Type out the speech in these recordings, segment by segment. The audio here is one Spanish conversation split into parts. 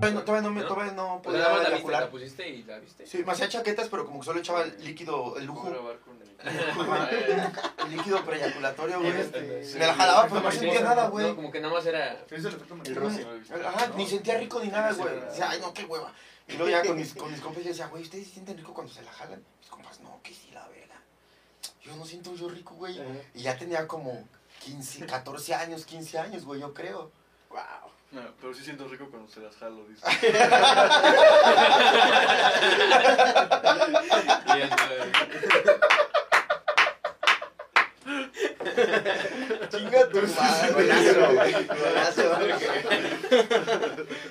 Todavía no, todavía no, me, ¿No? todavía no podía la viste, eyacular. la pusiste y la viste. Sí, me hacía chaquetas, pero como que solo echaba el líquido, el lujo, grabar con el... el líquido preeyaculatorio, güey. Este, Me la jalaba, pero no sentía nada, güey. No, como que nada más era... El. Ajá, No. ni sentía rico ni nada, güey. Sí, Decía, ay, no, qué hueva. Y luego ya con mis, con mis compas yo decía, güey, ¿ustedes sí sienten rico cuando se la jalan? Mis compas, no, que sí, la verga. Yo no siento yo rico, güey. Y ya tenía como 15, 14 años, 15 años, güey, yo creo. Wow. No, pero sí siento rico cuando se las jalo, dice. Chinga tu madre. Golazo, güey. Golazo.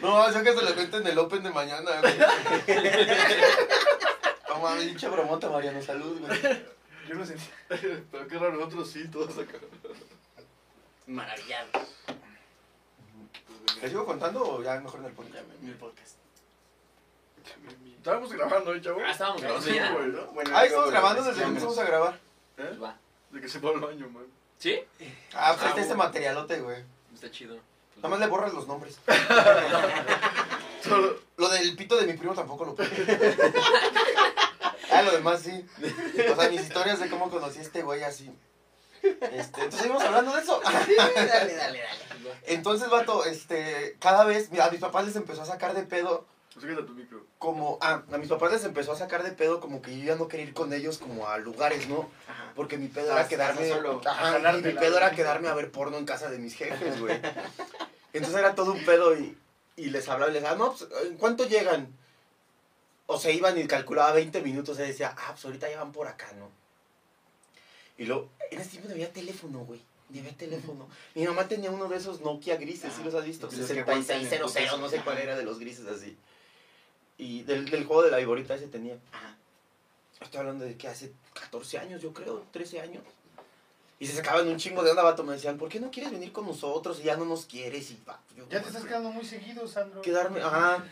No, eso que se lo cuento en el Open de mañana, güey. No mames, pinche bromota, Mariano, salud, güey. Yo lo sentí. Pero qué raro, nosotros sí, todos acá. Maravillado. ¿Les sigo contando o ya mejor en el podcast? En el podcast. Estábamos grabando, ¿eh, chavo? Ah, estábamos grabando Sí, ya. güey, ¿no? Bueno, Ah, estamos grabando desde que empezamos a grabar. ¿Eh? Pues va. De que se va al baño, man. ¿Sí? Ah, pues Ah, este materialote, güey. Está chido. Pues Nada más le borras los nombres. Solo... Lo del pito de mi primo tampoco lo puedo. Ah, lo demás sí. O sea, mis historias de cómo conocí a este güey así. Este, entonces seguimos hablando de eso. Sí, dale, dale, dale. Entonces, vato, este, cada vez, mira, a mis papás les empezó a sacar de pedo Acércate a tu micro. como, ah, a mis papás les empezó a sacar de pedo como que yo ya no quería ir con ellos como a lugares, ¿no? Ajá. Porque mi pedo era quedarme, solo. ajá, y mi pedo era quedarme a ver porno en casa de mis jefes, güey. Entonces era todo un pedo y, y les hablaba y les decía, no, pues, ¿en cuánto llegan? O se iban y calculaba 20 minutos y decía, ah, pues ahorita ya van por acá, ¿no? Y luego, en ese tiempo no había teléfono, güey. Ni había teléfono. Mi mamá tenía uno de esos Nokia grises, ¿sí los has visto? Los que aguantan el 6600, no sé cuál era de los grises así. Y del, del juego de la viborita ese tenía. Ajá. Estoy hablando de que hace 14 años, yo creo, 13 años. Y se sacaban un chingo de onda, vato. Me decían, ¿por qué no quieres venir con nosotros y ya no nos quieres? Y va, yo, Ya te estás quedando muy seguido, Sandro. Quedarme, ajá.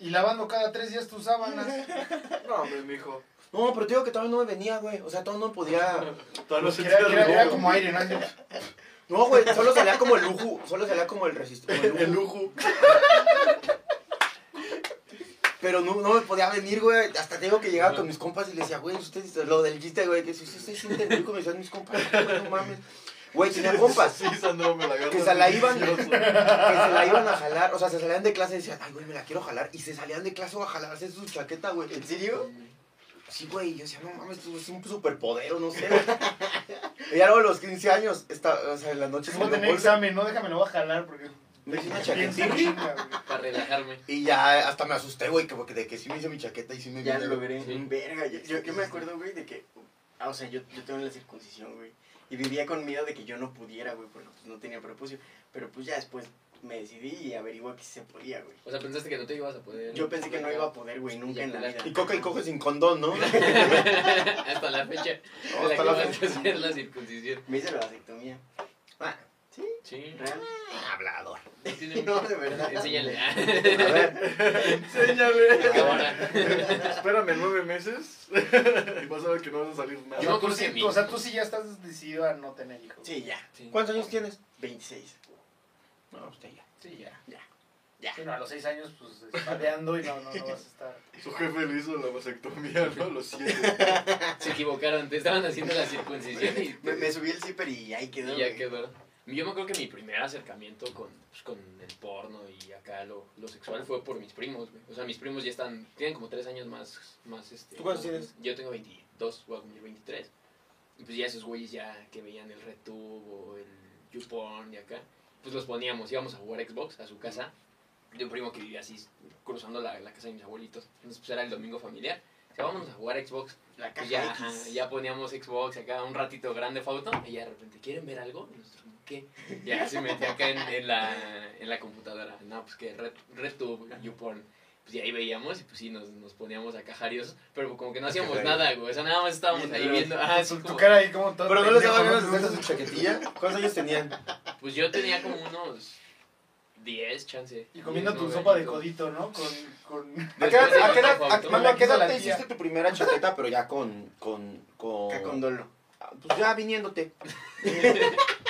Y lavando cada tres días tus sábanas. No, hombre, mijo. No, pero te digo que todavía no me venía, güey. O sea, todavía no podía. Todavía no Que era, que era- era como aire, ¿no? No, güey, solo salía como el lujo. Solo salía como el resistor. El lujo. Pero no, no me podía venir, güey. Hasta te digo que llegaba con mis compas y le decía, güey, ustedes, lo del chiste, güey, que si ustedes sienten rico, me decían mis compas, güey, no mames. Güey, tenía compas. Sí, Sandro, me la Que se la iban, que se la iban a jalar, o sea, se salían de clase y decían, ay, güey, me la quiero jalar, y se salían de clase a jalarse su chaqueta, güey. ¿En serio? Sí, güey, yo decía, no mames, esto es un superpoder o no sé. y ya luego a los 15 años, esta, o sea, en la noche se Voy a tener bolsa, examen, ¿no? Déjame, lo voy a jalar porque... me hice una chaquetita. Para relajarme. Y ya hasta me asusté, güey, que, porque de que sí me hice mi chaqueta y sí me Ya lo logré. Sí. Verga, yo, yo, yo me acuerdo, güey, de que. Ah, o sea, yo, yo tengo la circuncisión, güey. Y vivía con miedo de que yo no pudiera, güey, porque pues, no tenía prepucio. Pero pues ya después me decidí y averigué que se podía, güey. O sea, pensaste que no te ibas a poder. Yo pensé que no iba a poder, güey, nunca en la vida. Y coca y coge sin condón, ¿no? Hasta la fecha. Hasta Hasta la la fecha. hacer la circuncisión. Me hice la vasectomía. Ah, ¿Sí? Sí. ¿Real? hablador. No tiene No, mucho. de verdad. Enséñale. A ver, Enséñale. Ahora. Espérame nueve meses y vas a ver que no vas a salir nada. Yo Tú sí- mi- O sea, tú sí ya estás decidido a no tener hijos. Sí, ya. Sí. ¿cuántos años tienes? 26. No, usted ya. Sí, ya. Ya. Sí, no, a los seis años, pues, espadeando y no, no, no vas a estar... Su jefe le hizo la vasectomía, ¿no? A los siete. Se equivocaron. Te estaban haciendo la circuncisión y, Me, me subí el zipper y ahí quedó. y ya quedó. Yo me acuerdo que mi primer acercamiento con, pues, con el porno y acá lo, lo sexual fue por mis primos, güey. O sea, mis primos ya están, tienen como tres años más, más este... ¿Tú cuántos tienes? Yo tengo 22, voy a cumplir 23. Y pues ya esos güeyes ya que veían el RedTube o el YouPorn y acá, pues los poníamos, íbamos a jugar Xbox a su casa de un primo que vivía así cruzando la, la casa de mis abuelitos. Entonces pues era el domingo familiar. O sea, vámonos a jugar Xbox. La Pues caja ya, X. ya poníamos Xbox acá un ratito grande foto y ya de repente, ¿quieren ver algo? Y nosotros, ¿qué? Ya se metía acá en, en la, en la computadora. No, pues que Red, RedTube, YouPorn. Pues y ahí veíamos y pues sí, nos, nos poníamos acá jariosos, pero como que no hacíamos nada, güey. O sea, nada más estábamos ahí Viendo- viendo. Ah, así Tu, cara ahí como todo... Pero no les daba ganas de su chaquetilla. ¿Cuántos años tenían? pues yo tenía como unos 10 chance. Y comiendo 10, tu sopa de codito, ¿no? Con... con... ¿A qué edad, a a- ¿a te hiciste tu primera chaqueta, pero ya con, con, con... Acá con dolo. Ah, Pues ya viniéndote.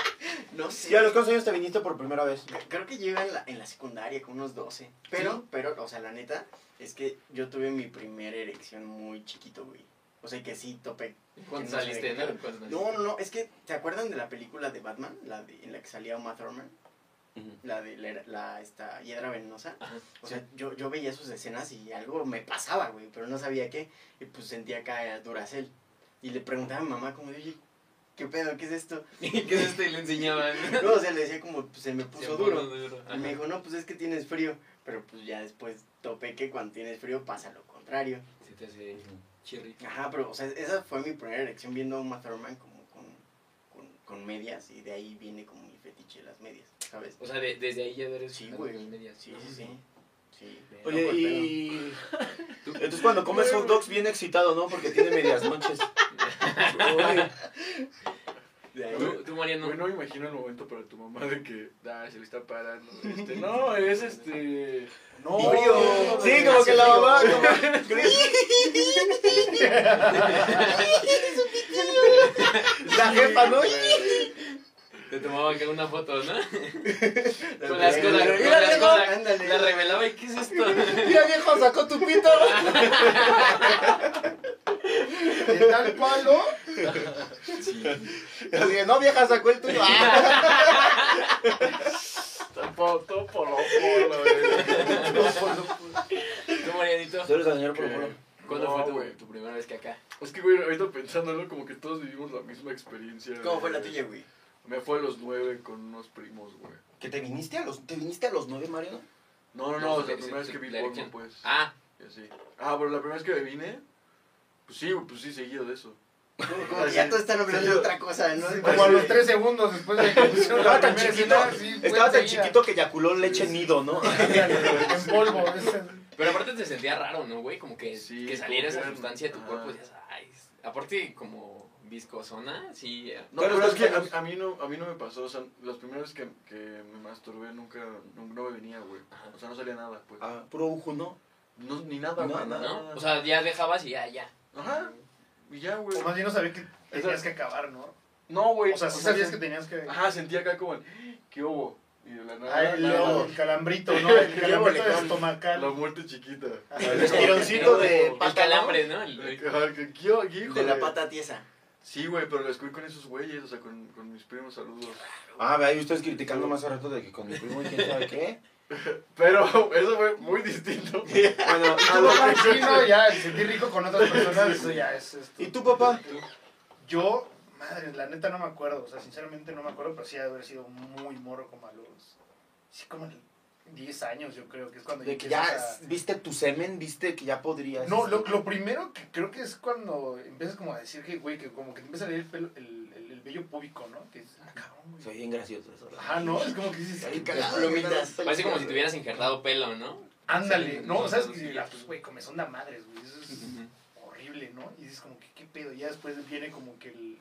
No sé. ¿Y a los cuántos años te viniste por primera vez? Creo que yo iba en la, en la secundaria con unos 12. Pero, Sí. pero, o sea, la neta, es que yo tuve mi primera erección muy chiquito, güey. O sea, que sí topé. ¿Cuándo no saliste, no? No, no, no, es que, ¿te acuerdan de la película de Batman? La de, en la que salía Uma Thurman. La de la, la- esta hiedra venenosa. Ajá. O sea, yo, yo veía sus escenas y algo me pasaba, güey, pero no sabía qué. Y pues sentía acá a Duracel. Y le preguntaba a mi mamá como de, oye, ¿qué pedo? ¿Qué es esto? ¿Qué es esto? Y le enseñaban. No, o sea, le decía como, pues se me puso Se duro. duro. Y me dijo, no, pues es que tienes frío. Pero pues ya después topé que cuando tienes frío pasa lo contrario. Se te hace chirri. Ajá, pero, o sea, esa fue mi primera elección viendo a Uma Thurman como con, con, con medias. Y de ahí viene como mi fetiche las medias, ¿sabes? O sea, de- desde ahí ya eres Sí, güey. de medias. Sí, sí, sí. Sí. Oye, y... Entonces cuando comes hot dogs bien excitado, ¿no? Porque tiene medias noches. ¿Tú, tú, Mariano? Güey, no me imagino el momento para tu mamá de que, ah, se le está parando. Este, no, es este. No, Frío. Sí, como que la mamá... como- La jefa, ¿no? Te tomaba acá una foto, ¿no? La Con las cosas, Mira, las viejo, ándale. La revelaba y ¿qué es esto? Mira, viejo, sacó tu pito. de tal palo. Así de, no, vieja, sacó el tuyo. Ah. Topo, topo, lo polo, güey. ¿Tú, Marianito? ¿Tú eres el señor Polo. Polo? ¿Cuándo No, fue tu, güey. tu primera vez que acá? Es que, güey, ahorita pensándolo, como que todos vivimos la misma experiencia. ¿Cómo fue la tuya, güey? Me fue a los nueve con unos primos, güey. ¿Que te viniste a los, te viniste a los nueve, Mariano? No, no, No, no, sí, la sí, primera vez sí, que vi porno, pues. Ah, Y así. Ah, pero la primera vez que me vine, pues sí, pues sí, seguido de eso. Como que ya todos están hablando de otra cosa, ¿no? Como a los tres segundos después de que pusieron Estaba la tan chiquito, sí, estaba tan chiquito que eyaculó leche nido, ¿no? En polvo. pero aparte te sentía raro, ¿no, güey? Como que, Sí, que saliera esa sustancia de tu cuerpo y es- aparte como viscosona, sí. eh. No, Pero pero, es que a, a mí no, a mí no me pasó, o sea, las primeras veces que, que me masturbé nunca, no, no me venía, güey. O sea, no salía nada, pues. Ah, puro ujo, ¿no? No, ni nada, No, güey, no, nada. ¿No? O sea, ya dejabas y ya, ya. Ajá, y ya, güey. O más bien no sabía que tenías que acabar, ¿no? No, güey. O sea, sí sabías sen- que tenías que... Ajá, sentía acá como, el, ¿qué hubo? Y de la nada, Ah, el, el calambrito, ¿no? El calambrito boletón. estomacal. la muerte chiquita. El estironcito de El pata, ¿no? calambre, ¿no? El- que- ¿qué- qué hijo De la pata tiesa. Sí, güey, pero lo descubrí con esos güeyes, o sea, con, con mis primos, saludos. Ah, ve ahí ustedes criticando más a rato de que con mi primo y quién sabe qué. Pero eso fue muy distinto. Bueno, Y a lo- papá, sí, no, ya, el sentir rico con otras personas, eso ya es esto. ¿Y tú, papá? Yo, madre, la neta no me acuerdo, o sea, sinceramente no me acuerdo, pero sí ha de haber sido muy morro como a los, sí, como a los 10 años yo creo que es cuando De que empiezas ya a- viste tu semen, viste que ya podrías. No, lo, lo primero que creo que es cuando empiezas como a decir que, güey, que como que te empieza a leer el, pelo, el, el, el vello púbico, ¿no? Que es, ah, cabrón, güey. Soy bien gracioso eso. Ajá, ¿no? Es como que dices. Parece como si tuvieras injertado pelo, ¿no? Ándale, no, no, ¿sabes? que la, pues, güey, comezón de madres, güey, eso es horrible, ¿no? Y dices como que, ¿qué pedo? Y ya después viene como que el,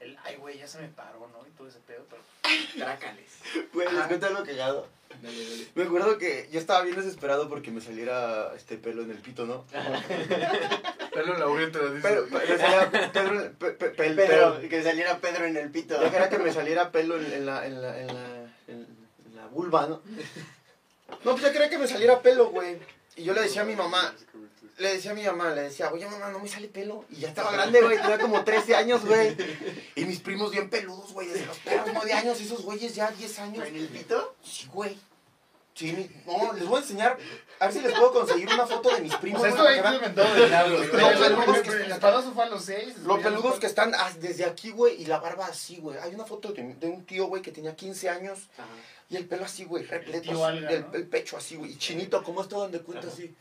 el ay, güey, ya se me paró, ¿no? Y todo ese pedo, pero... Trácales. Güey, les cuento algo cagado. Dale, dale. Me acuerdo que yo estaba bien desesperado porque me saliera este pelo en el pito, ¿no? Pelo en la uretra, dice. Pero, pero salía Pedro, pe- pe- pel- Pedro, pero- que saliera Pedro en el pito. Ya que era que me saliera pelo en, en la, en, la, en, la, en, en la vulva, ¿no? No, pues ya quería que me saliera pelo, güey. Y yo le decía a mi mamá, le decía a mi mamá, le decía, oye mamá, no me sale pelo. Y ya estaba grande, güey, tenía como 13 años, güey. Y mis primos bien peludos, güey, desde los perros 9 años, esos güeyes ya 10 años. ¿En el pito? Sí, güey. Sí, no, les voy a enseñar, a ver si les puedo conseguir una foto de mis O primos. sea, güey, esto inventado de nada, güey. Lo peludos que El están- espadazo fue a los 6. Lo peludos que están desde aquí, güey, y la barba así, güey. Hay una foto de, de un tío, güey, que tenía 15 años Ajá. y el pelo así, güey, repleto. tío así, Alga, del- ¿no? el pecho así, güey. Y chinito, como esto donde cuenta Ajá. así.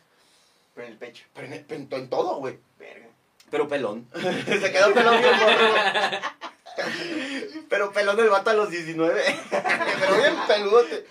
Pero en el pecho. Pero en, en- en todo, güey. Verga. Pero pelón. Se quedó pelón bien morro. Pero pelón el vato a los 19. Pero bien peludote.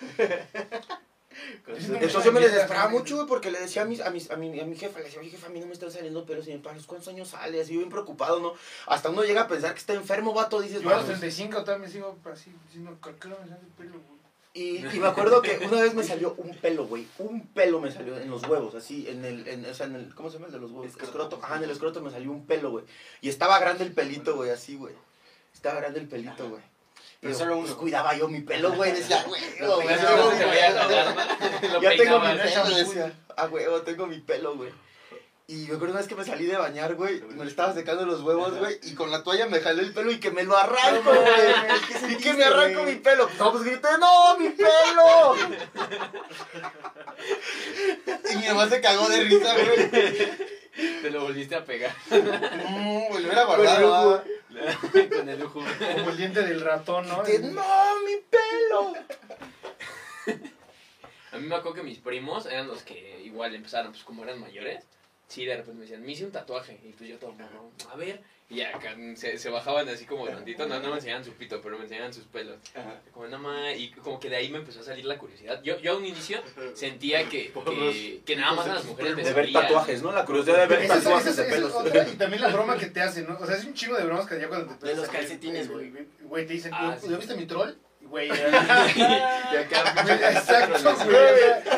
Entonces yo me desesperaba mucho, güey, porque le decía a, mis, a, mis, a, mi, a mi jefa, le decía, oye, jefa, a mí no me están saliendo pelos y me paras, ¿cuántos años sale? Así bien preocupado, ¿no? Hasta uno llega a pensar que está enfermo, vato, dices, Yo a los "Vamos". 35 también sigo así, diciendo, ¿por qué no me sale el pelo, güey? Y, y me acuerdo que una vez me salió un pelo, güey. Un pelo me salió en los huevos, así, en el, en, o sea, en el, ¿cómo se llama el de los huevos? Escroto. Escroto. Ajá, en el escroto me salió un pelo, güey. Y estaba grande el pelito, güey, así, güey. Estaba grande el pelito, güey. Pero solo solo uno. cuidaba yo mi pelo, güey. Decía, güey, güey, Ya tengo mi pelo, decía. Ah, güey, tengo mi pelo, güey. Y me acuerdo una vez que me salí de bañar, güey, y me le estaba secando los huevos, güey, y con la toalla me jalé el pelo y que me lo arranco, No güey. mames, ¿qué Y que me arranco mi pelo. No, pues grité, ¡no, mi pelo! Y mi mamá se cagó de risa, güey. Te lo volviste a pegar Mm, güey, lo hubiera guardado. con el lujo. Como el diente del ratón, ¿no? Que, ¡No, mi pelo! A mí me acuerdo que mis primos eran los que igual empezaron, pues como eran mayores, sí, de repente me decían, me hice un tatuaje. Y pues yo todo, "No, a ver. Y acá se, se bajaban así como tantito, no, no me enseñaban su pito, pero me enseñaban sus pelos. Ajá. Como nada más, y como que de ahí me empezó a salir la curiosidad. Yo, yo a un inicio sentía que, que, que nada más a las mujeres les De ver tatuajes, ¿no? La curiosidad de ver Esa es- tatuajes esa esa pelos. otra, y también la broma que te hacen, ¿no? O sea, es un chingo de bromas que ya cuando te De los calcetines, güey. Güey, te dicen, Ah, "Güey, sí. ¿ya viste mi troll? Güey, Y acá, exacto, güey.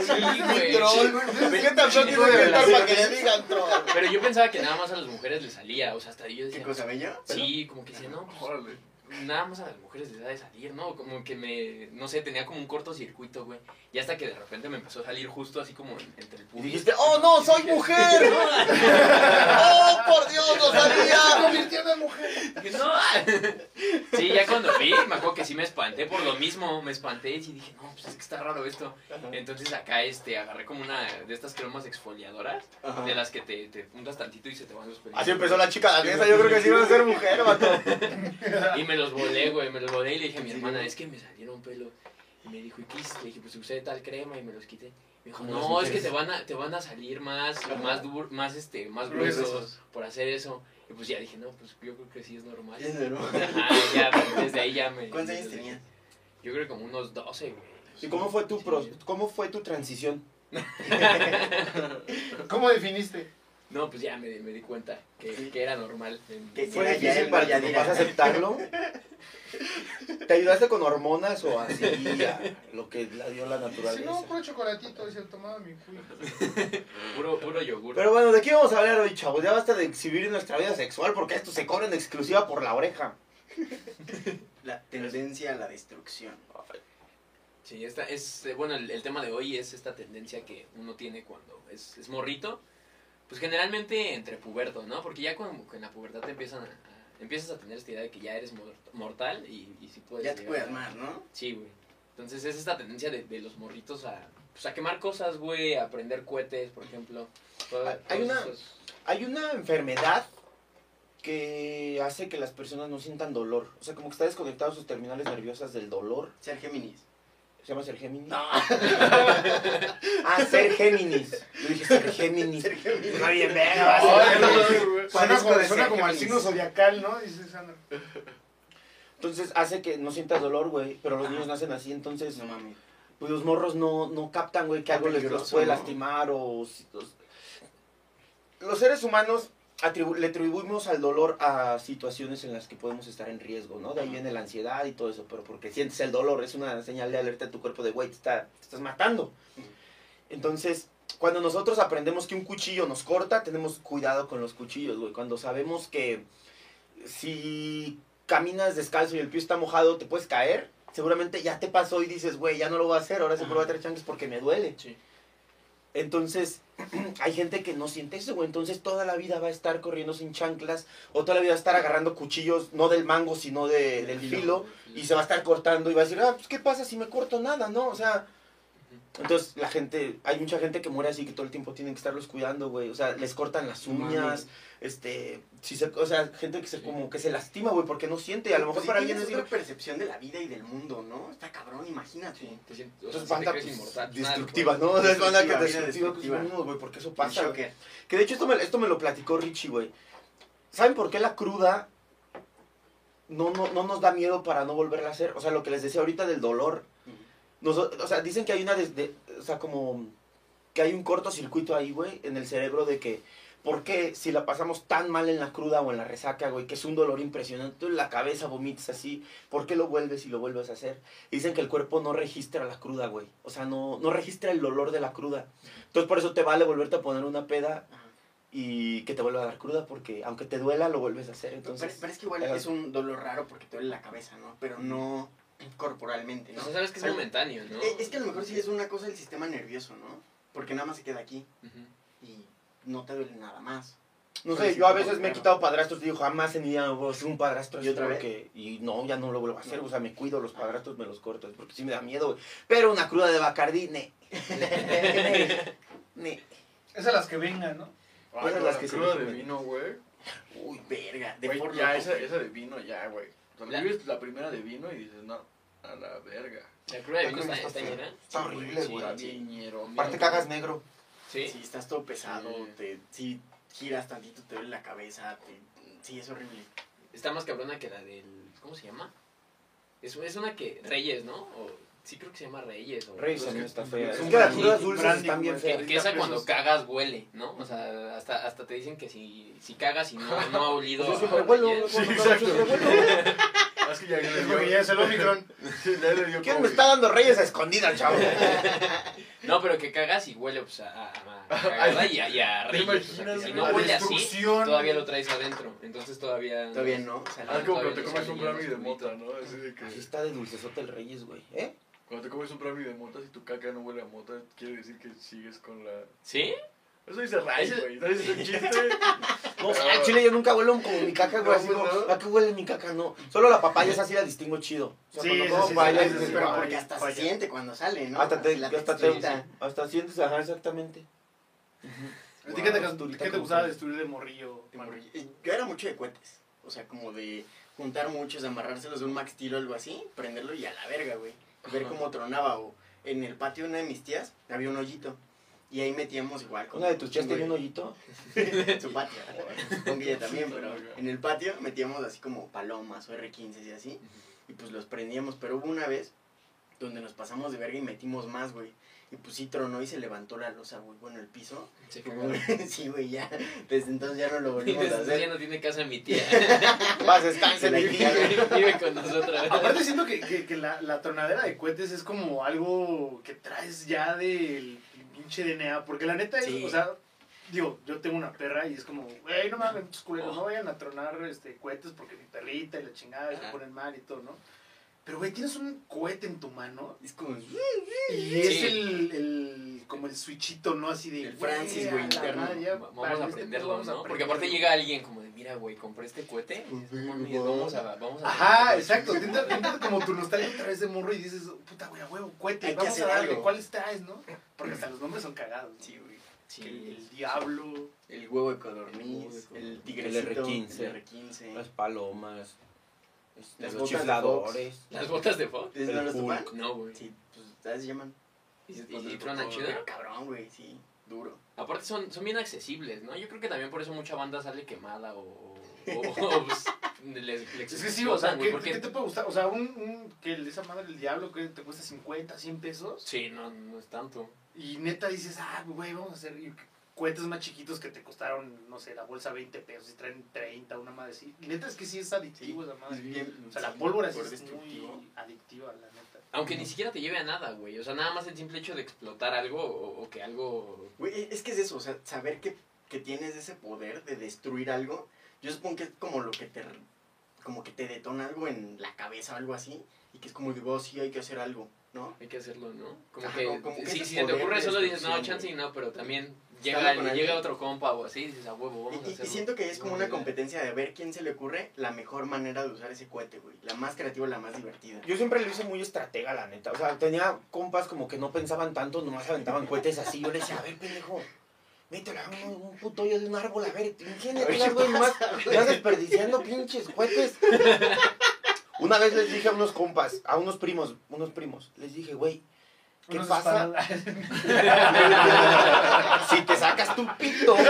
Sí, güey. Troll, güey. ¿Qué chido de que para que le digan troll? Pero yo pensaba que nada más a las mujeres les salía, o sea, hasta yo ¿Qué decía, cosa, bello? sí, como que decía, no, pues, Órale. Nada más a las mujeres les da de salir, ¿no? Como que me, no sé, tenía como un cortocircuito, güey. Y hasta que de repente me empezó a salir justo así como en- entre el Y pubis. dijiste, ¡oh, no, soy mujer! ¡Oh, por Dios, no sabía! convirtió en mujer. No. Sí, ya cuando vi, me acuerdo que sí me espanté por lo mismo, me espanté y dije, no, pues es que está raro esto. Entonces acá este, agarré como una de estas cremas exfoliadoras, Ajá. de las que te, te untas tantito y se te van los pelitos. Así empezó la chica danesa, yo creo que sí iba a ser mujer, vato. Y me los volé, güey, me los volé y le dije a mi Sí, hermana, güey. es que me salieron pelos. Y me dijo, ¿y qué hiciste? Le dije, pues usé tal crema y me los quité. Me dijo, no, es que te van a, te van a salir más, Ajá. más dur, más este, más Gruesos. por hacer eso. Y pues ya dije, no, pues yo creo que sí es normal. Es normal. Ajá, ya, desde ahí ya me... ¿Cuántos años tenías? Yo creo que como unos 12, güey. ¿Y cómo fue tu, Sí. pro- cómo fue tu transición? ¿Cómo definiste? No, pues ya me, me di cuenta que, que era normal. en- Que ¿Fue Era ya difícil él, para ya dirá. papás aceptarlo? ¿Te ayudaste con hormonas o así a lo que la dio la Si naturaleza? no, puro chocolatito y se tomaba mi culo. Puro, puro yogur. Pero bueno, ¿de qué vamos a hablar hoy, chavos? Ya basta de exhibir nuestra vida sexual porque esto se cobra en exclusiva por la oreja. La tendencia a la destrucción. Sí, esta es, eh, bueno, el, el tema de hoy es esta tendencia que uno tiene cuando es, es morrito, pues generalmente entre pubertos, ¿no? Porque ya cuando en la pubertad te empiezan a, a- empiezas a tener esta idea de que ya eres mor- mortal y, y sí puedes Ya te llegar a- armar, ¿no? Sí, güey. Entonces es esta tendencia de, de los morritos a, pues, a quemar cosas, güey, a prender cohetes, por ejemplo. Todo- Hay- hay todos una- esos- Hay una enfermedad que hace que las personas no sientan dolor. O sea, como que está desconectado sus terminales nerviosas del dolor. Ser Géminis. ¿Se llama ser Géminis? No. Ah, ser Géminis. Yo dije ser Géminis. Ser Géminis. Está bien, Ay, ser no, no, Suena como, suena como al signo zodiacal, ¿no? Dice Sandra. Entonces hace que no sientas dolor, güey. Pero los niños nacen así, entonces No mames. pues los morros no, no captan, güey, que algo les los puede ¿no? lastimar o... Los, los seres humanos atribu- le atribuimos al dolor a situaciones en las que podemos estar en riesgo, ¿no? De ahí viene la ansiedad y todo eso, pero porque sientes el dolor, es una señal de alerta de tu cuerpo de, güey, te, está- te estás matando. Entonces, cuando nosotros aprendemos que un cuchillo nos corta, tenemos cuidado con los cuchillos, güey. Cuando sabemos que si caminas descalzo y el pie está mojado, te puedes caer, seguramente ya te pasó y dices, güey, ya no lo voy a hacer, ahora se prueba a traer chanques porque me duele. Sí. Entonces, hay gente que no siente eso, güey. Entonces, toda la vida va a estar corriendo sin chanclas, o toda la vida va a estar agarrando cuchillos, no del mango, sino de, del filo, y se va a estar cortando y va a decir, ah, pues, ¿qué pasa si me corto nada, no? O sea, entonces, la gente, hay mucha gente que muere así que todo el tiempo tienen que estarlos cuidando, güey. O sea, les cortan las uñas, este, si se, o sea, gente que se, como que se lastima, güey, porque no siente, y a lo mejor Pues para alguien es otra percepción de la vida y del mundo, ¿no? Está cabrón, imagínate. Sí, te sientes, o sea, entonces banda pues, destructiva. ¿no? Es banda que Destructiva, destructiva, pues, no, güey, porque eso pasa, shocker. Que de hecho esto me, esto me lo platicó Richie, güey. ¿Saben por qué la cruda no, no, no nos da miedo para no volverla a hacer? O sea, lo que les decía ahorita del dolor. Noso- o sea, dicen que hay una, o sea, como que hay un cortocircuito ahí, güey, en el cerebro de que ¿Por qué si la pasamos tan mal en la cruda o en la resaca, güey, que es un dolor impresionante, tú en la cabeza vomitas así, ¿por qué lo vuelves y lo vuelves a hacer? Dicen que el cuerpo no registra la cruda, güey. O sea, no, no registra el dolor de la cruda. Entonces por eso te vale volverte a poner una peda y que te vuelva a dar cruda, porque aunque te duela, lo vuelves a hacer. Pero, Entonces, pero es que igual es un dolor raro porque te duele la cabeza, ¿no? Pero no corporalmente, O ¿no? sea, sabes que es O sea, momentáneo, ¿no? eh, Es que a lo mejor sí es una cosa del sistema nervioso, ¿no? Porque nada más se queda aquí y no te duele nada más. no sé, sí yo a veces me he quitado padrastros y digo, jamás en mi vida voy a hacer un padrastro ¿Y otra vez? porque- Y no, ya no lo vuelvo a hacer, No. o sea, me cuido, los padrastros me los corto, porque sí me da miedo, güey. Pero una cruda de Bacardí, ne. ne, ne. Esas las que vengan, ¿no? Esas las la que se de vino, güey. Uy, verga. De ya, esa, esa de vino, ya, güey. O sea, La- vives la primera de vino y dices, no, a la verga. La cruda de vino está, está está fea. llena. Está horrible, güey. Aparte cagas negro. Sí. Sí, estás todo pesado, Sí. te, si giras tantito te duele la cabeza, te, sí, es horrible. Está más cabrona que la del. ¿Cómo se llama? Es, es una que. Reyes, ¿no? O, sí, creo que se llama Reyes. O, Reyes es que- también está fea. es que las crudas dulces están bien feas. Que, que esa 30 cuando cagas huele, ¿no? O sea, hasta, hasta te dicen que si, si cagas y no, no ha olido. Yo siempre vuelo, Reyes, Sí, exacto. cago siempre vuelo. Es que ya ya es el Omicron. ¿Quién me está dando reyes a escondidas, chavo? No, pero que cagas y huele pues, a, a, a cagada y a, y a ¿Te Reyes. O sea, que si no huele así, todavía lo traes adentro. Entonces todavía. Todavía no, o sea, Ah, es como Todavía te comes un brownie de mota, ¿no? Así de que... Así está de dulcesote el reyes, güey. ¿Eh? Cuando te comes un brownie de mota, si tu caca no huele a mota, quiere decir que sigues con la... ¿Sí? Eso dice Ray, güey. ¿Sabes ese chiste? No, o sea, al chile yo nunca huelo como mi caca, güey. No, Así pues, como, no. ¿a qué huele mi caca? No. Solo la papaya esa sí la distingo chido. O sea, Sí, cuando como sí, papaya, sí, pero porque hasta se siente cuando sale, ¿no? Hasta te, la hasta te, hasta sientes, ajá, exactamente. ¿A ti qué te, Wow, qué te gustaba destruir de morrillo? de Manu? morrillo. Yo era mucho de cohetes. O sea, como de juntar muchos, amarrárselos de un Max o algo así, prenderlo y a la verga, güey. Ver cómo tronaba. O en el patio de una de mis tías había un hoyito. Y ahí metíamos igual. con ¿Una de tus tías tenía un hoyito? en su patio. Con Guille también, pero en el patio metíamos así como palomas o R15 y así. Y pues los prendíamos. Pero hubo una vez donde nos pasamos de verga y metimos más, güey. Y pues sí tronó y se levantó la losa, güey. Bueno, el piso. Se sí, güey, ya. Desde entonces ya no lo volvimos a entonces ya hacer. no tiene casa mi tía. Vas, descanse, mi tía. Vive con nosotros. Aparte siento que, que, que la, la tronadera de cohetes es como algo que traes ya del pinche DNA, porque la neta es, Sí. o sea, digo, yo tengo una perra y es como, güey, no mames, muchos culeros, no vayan a tronar este, cohetes porque mi perrita y la chingada se ponen mal y todo, ¿no? Pero, güey, tienes un cohete en tu mano Es como. y es Sí. el, el, como el switchito, ¿no? Así de, El Francis, güey, interno. madre, ya, Vamos a este aprenderlo, pedo vamos a ¿no? Porque aparte aprenderlo. llega alguien como de, mira, güey, compré este cohete. y dices, "No mames, Vamos a, vamos a. Ajá, exacto. Te entra, te entra como tu nostalgia otra vez de morro y dices, puta, güey, a huevo, cohete, Hay que vamos hacer a darle, algo. ¿cuáles traes, no? Porque hasta los nombres son cagados. Sí, güey. Sí, Que el, el diablo. El huevo de codorniz, el El R15. el R15. Las palomas. Este, Las los botas de chifladores. ¿Las botas de Fox? ¿Ustedes no? No, güey. Sí, pues así se llaman. ¿Y, y, Fox. chido? Pero cabrón, güey, sí. Duro. Aparte son, son bien accesibles, ¿no? Yo creo que también por eso mucha banda sale quemada o... o, o, pues, les, les Es que sí, o sea, ¿qué, porque- qué te puede gustar? O sea, un, un que el de esa madre del diablo que te cuesta 50, 100 pesos. Sí, no, no es tanto. Y neta dices, ah, güey, vamos a hacer cohetes más chiquitos que te costaron, no sé, la bolsa 20 pesos y traen 30, una madre así. Y neta es que sí es adictivo esa madre. Es bien. O sea, la sí, pólvora sí es muy adictiva, la neta. Aunque ni siquiera te lleve a nada, güey. O sea, nada más el simple hecho de explotar algo o, o que algo... Güey, es que es eso, o sea, saber que, que tienes ese poder de destruir algo, yo supongo que es como lo que te, como que te detona algo en la cabeza o algo así, y que es como digo, oh, sí, hay que hacer algo, ¿no? Hay que hacerlo, ¿no? Como Ajá, que, como- que si, si te ocurre solo dices, no, chance y no, pero también llega, con llega alguien. otro compa o así, dices, a huevo, Y, vamos a y- y hacerlo. siento que es como una competencia de ver quién se le ocurre la mejor manera de usar ese cohete, güey. La más creativa, la más divertida. Yo siempre lo hice muy estratega, la neta. O sea, tenía compas como que no pensaban tanto, nomás aventaban cohetes así. Yo le decía, a ver, pendejo, mételo a un, un puto hoyo de un árbol, a ver, ingéniate, A qué güey, más, vas desperdiciando pinches cohetes. Una vez les dije a unos compas, a unos primos, unos primos, les dije, güey, ¿qué Unos pasa si te sacas tu pito? Y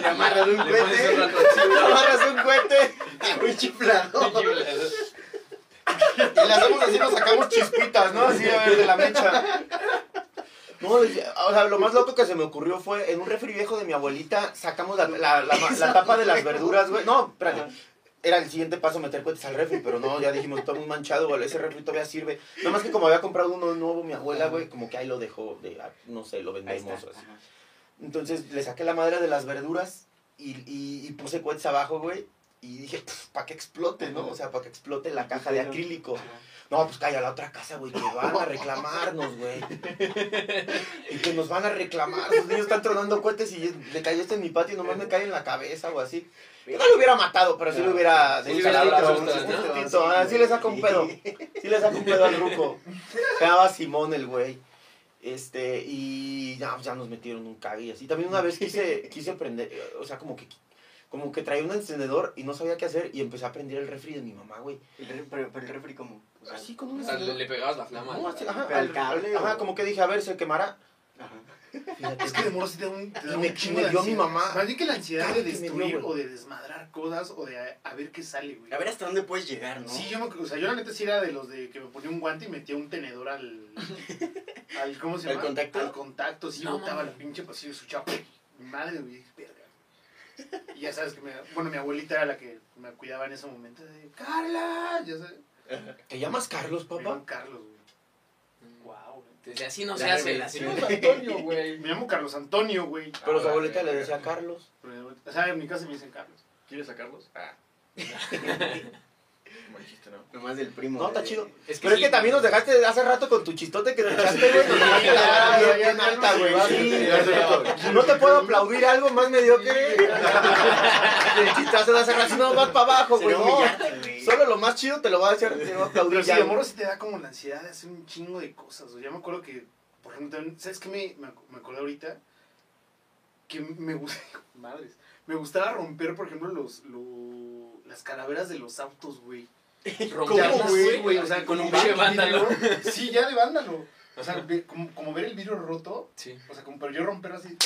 le amarras un Le cohete. Te amarras un cohete muy chiflado. y le hacemos así, nos sacamos chispitas, ¿no? Así, a ver, de la mecha. No, o sea, lo más loco que se me ocurrió fue en un refri viejo de mi abuelita sacamos la, la, la, la tapa de las verduras, güey. No, espérate. Era el siguiente paso meter cohetes al refri, pero no, ya dijimos, está muy manchado, güey, ese refri todavía sirve. Nada más que como había comprado uno nuevo mi abuela, güey, como que ahí lo dejó, de, ah, no sé, lo vendemos así. Entonces le saqué la madera de las verduras y, y, y puse cohetes abajo, güey. Y dije, para que explote, ¿no? O sea, para que explote la caja de acrílico. No, pues calla la otra casa, güey, que van a reclamarnos, güey. Y que nos van a reclamar. Los niños están tronando cohetes y le cayó este en mi patio y nomás me cae en la cabeza o así. Yo no lo hubiera matado, pero sí lo hubiera... Sí, de le hubiera un dado susto, sustos, un ¿no? sustito, ah, Sí le saca un pedo. Sí le saca un pedo al ruco. Se llamaba Simón el güey. Este, y ya, ya nos metieron un cague y así. También una vez quise, quise prender, o sea, como que, como que traía un encendedor y no sabía qué hacer y empecé a prender el refri de mi mamá, güey. El re- pero, pero el refri, ¿cómo? O sea, Así con un O sea, le, encendedor. le pegabas la flama. No, al- así, ajá, ¿Pero al al- cable Ajá, o- como que dije, a ver, se quemará. ajá. Fíjate. Es que de morro sí te da un, te da Y me- un chingo me de dio mi ansiedad. mamá. Más bien que la ansiedad de dio, destruir o de desmadrar cosas o de a, a ver qué sale, güey. A ver hasta dónde puedes llegar, ¿no? Sí, yo, me, o sea, yo la neta sí era de los de que me ponía un guante y metía un tenedor al. al ¿Cómo se ¿Al llama? contacto? Al contacto, sí, No, botaba la pinche pasillo y escuchaba. Mi madre, güey. Y ya sabes que me, bueno, mi abuelita era la que me cuidaba en ese momento. De, Carla, ya sabes. ¿Te llamas Carlos, Me llamo papá? Carlos, güey. Wow, güey. Desde así no La se hace. revelación. Sí, Antonio, güey. Me llamo Carlos Antonio, güey. Pero su Ah, abuelita le decía Carlos. Pero, O sea, en mi casa me dicen Carlos. ¿Quieres sacarlos? Ah. Como dijiste, ¿no? Nomás del primo. No, está de- chido. Es que Pero es que también nos dejaste hace rato con tu chistote que te echaste, güey. Bien, alta, güey. No te puedo aplaudir algo más mediocre. El chistazo de hace rato, si no vas para abajo, güey. Güey. Solo lo más chido te lo voy a hacer, te voy a aplaudir Pero sí, de morro sí te da como la ansiedad de hacer un chingo de cosas. Sea, yo me acuerdo que, por ejemplo, ¿sabes qué me, me, ac- me acordé ahorita? Que me gusta, madres, me gustaba romper, por ejemplo, los, lo- las calaveras de los autos, güey. ¿Cómo, güey, güey? O sea, con un pinche vidrio- vándalo. Sí, ya de vándalo. O sea, ve- como, como ver el vidrio roto, Sí. o sea, como, pero yo romperlo así.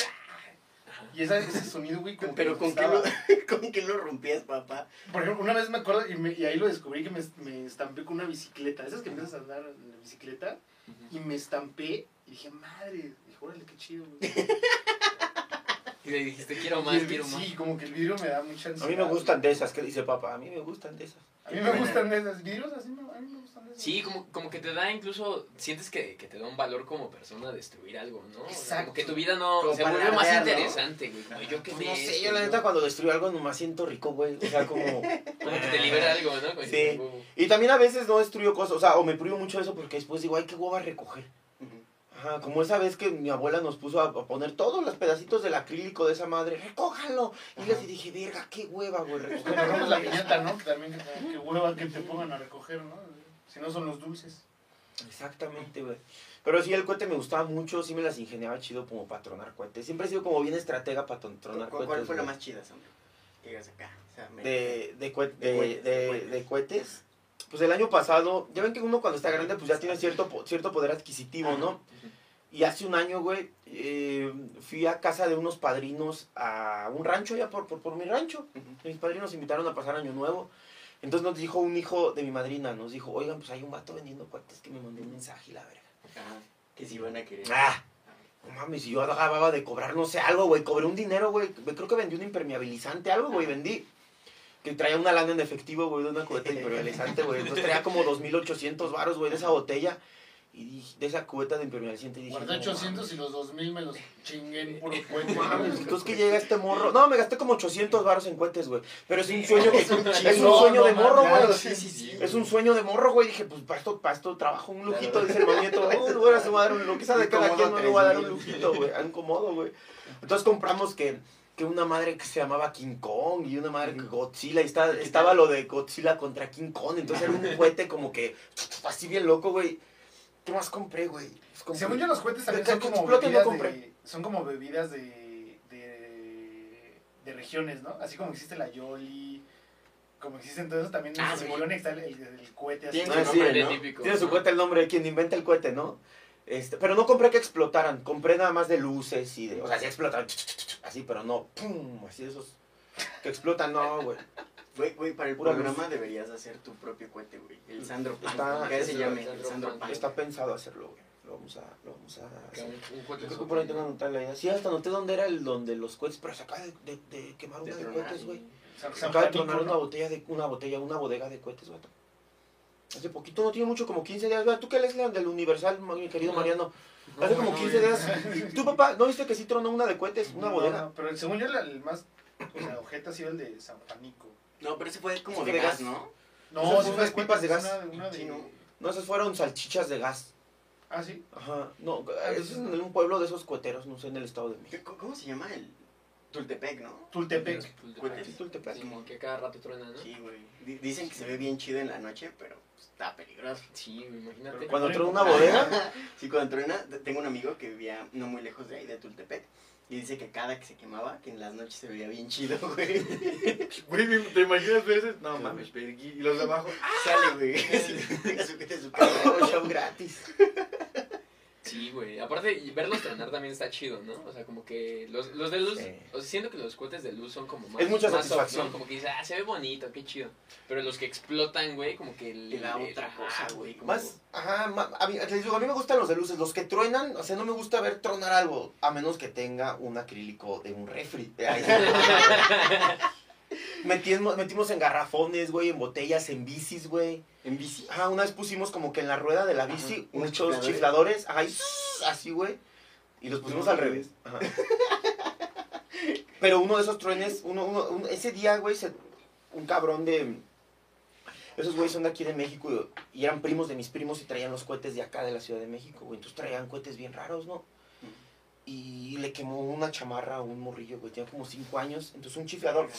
Y esa- ese sonido, güey, como que Pero ¿con qué, lo, ¿con qué lo rompías, papá? Por ejemplo, una vez me acuerdo, y, me- y ahí lo descubrí, que me, me estampé con una bicicleta. Esas que empiezas a andar en la bicicleta. Y me estampé y dije, madre, dije, órale, qué chido, güey. Y le dijiste, quiero más, el- quiero más. sí, como que el vidrio me da mucha A ansiedad. mí me gustan de esas, ¿qué dice papá? A mí me gustan de esas. A mí me gustan esas. Vidrios así, me- a mí me gustan esas. Sí, como, como que te da incluso, sientes que, que te da un valor como persona destruir algo, ¿no? O sea, Exacto. como que tu vida no Como se vuelve más interesante, güey. Como yo que Pues no sé, yo la neta cuando destruyo algo nomás siento rico, güey. O sea, como... Como que te libera algo, ¿no? Como Sí. Y también a veces no destruyo cosas, o sea, o me privo mucho de eso porque después digo, ay, qué hueva recoger. Ajá, como esa vez que mi abuela nos puso a, a poner todos los pedacitos del acrílico de esa madre, recójanlo. Y les dije, verga, qué hueva, güey, rompes la piñata, ¿no? También que, que hueva que te pongan a recoger, ¿no? Si no son los dulces. Exactamente, güey. Pero sí, el cohete me gustaba mucho, sí me las ingeniaba chido como para tronar cohetes. Siempre he sido como bien estratega para tronar ¿Cuál, cohetes. cuál fue la más chida, Sandro? Que digas acá. O sea, me- de, de, cue- De de, cohetes, Pues el año pasado, ya ven que uno cuando está grande pues ya tiene cierto, cierto poder adquisitivo, ¿no? Y hace un año, güey, eh, fui a casa de unos padrinos a un rancho, ya por, por, por mi rancho. Mis padrinos nos invitaron a pasar año nuevo. Entonces nos dijo un hijo de mi madrina, nos dijo, oigan, pues hay un vato vendiendo cohetes que me mandó un mensaje y la verga. Que si van a querer. Ah, no mames, y yo acababa de cobrar, no sé, algo, güey. Cobré un dinero, güey. Creo que vendí un impermeabilizante, algo, güey, vendí. Que traía una lana en efectivo, güey, de una cubeta impermeabilizante, güey. Entonces traía como 2.800 varos, güey, de esa botella. Y dije, de esa cubeta de impermeabilizante. Y dije, Guardé no 800 y los 2000 me los chingué en puro cuento. mames, entonces que llega este morro. No, me gasté como 800 varos en cohetes, güey. Pero es un sueño que es un, sueño de morro, güey. sí, sí, sí. Es un sueño de morro, güey. Dije, pues para esto, para esto trabajo un lujito, dice el manieto. Uh, no voy a dar un sea de cada quien, no le voy a dar un 3000. lujito, güey. Un cómodo, güey. Entonces compramos que, que una madre que se llamaba King Kong y una madre que Godzilla. Y estaba, estaba lo de Godzilla contra King Kong. Entonces era un cohete como que así bien loco, güey. ¿Qué más compré, güey? Pues compré- Según yo los cohetes también son que como no bebidas compré. de, son como bebidas de, de, de regiones, ¿no? Así como existe la Yoli, como existen todos también en Ah, las sí, regiones está el, el, el cohete así. Tiene Ah, su nombre, ¿no? ¿no? típico. Tiene su cohete el nombre de quien inventa el cohete, ¿no? Este, pero no compré que explotaran, compré nada más de luces y de. O sea, sí explotan, así, pero no, ¡pum! Así de esos que explotan, no, güey. Güey, güey, para el Pura programa luz. deberías hacer tu propio cohete, güey. El Sandro Pan. Está- se eso, llame, el Sandro Sandro Pan. Pan. Está pensado hacerlo, güey. Lo vamos a, lo vamos a... Que un, un cohete Creo que sopla, por ahí tengo ¿no? anotada la idea. Sí, hasta noté dónde era el donde los cohetes, pero se acaba de, de, de quemar una de cohetes, güey. Se acaba de tronar una botella, de, una botella, una bodega de cohetes, vato. Hace poquito, no tiene mucho, como 15 días. Vea, Tú que lees del Universal, mi querido No. Mariano. No, Hace como no, 15 ya. días. ¿Tú, papá, no viste que sí tronó una de cohetes? Una No, bodega. no, pero según yo, la- el más. O sea, ojeta ha sido el de San Juanico. No, pero ese fue como de gas. ¿no? No, Esas unas pipas de gas. ¿no? No, esas fueron salchichas de gas. Ah, sí. Ajá. No, es en un pueblo de esos coheteros, no sé, en el estado de México. ¿Cómo- ¿Cómo se llama el Tultepec, no? Tultepec. Tultepec. Sí, como que cada rato truena, ¿no? Sí, güey. Di- Dicen que se ve bien chido en la noche, pero está peligroso. Sí, imagínate. Pero Cuando tronó como- una bodega, Sí, cuando truena, t- tengo un amigo que vivía no muy lejos de ahí, de Tultepec. Y dice que cada que se quemaba, que en las noches se veía bien chido, güey. Güey, ¿te imaginas veces? No mames, vergui. Y los de abajo. Sale, güey. Sí, a su- show gratis. Sí, güey. Aparte, y verlos tronar también está chido, ¿no? O sea, como que los, los de luz, Sí. o sea, siento que los cohetes de luz son como más... Es mucha más soft, satisfacción. ¿no? Como que dices, ah, se ve bonito, qué chido. Pero los que explotan, güey, como que... Le- otra cosa, güey. como- Más, ajá, ma- a, mí, les digo, a mí me gustan los de luces, los que truenan, o sea, no me gusta ver tronar algo, a menos que tenga un acrílico de un refri. Metimos, metimos en garrafones, güey, en botellas, en bicis, güey. En bici. Ajá, una vez pusimos como que en la rueda de la bici unos muchos chifladores. chifladores, ajá, y así, güey. Y los pusimos No, al revés. Ajá. Pero uno de esos truenes, uno, uno, un- ese día, güey, se- un cabrón de... Esos güeyes son de aquí de México y, y eran primos de mis primos y traían los cohetes de acá de la Ciudad de México, güey. Entonces traían cohetes bien raros, ¿no? Y le quemó una chamarra a un morrillo, güey. Tenía como cinco años. Entonces un chiflador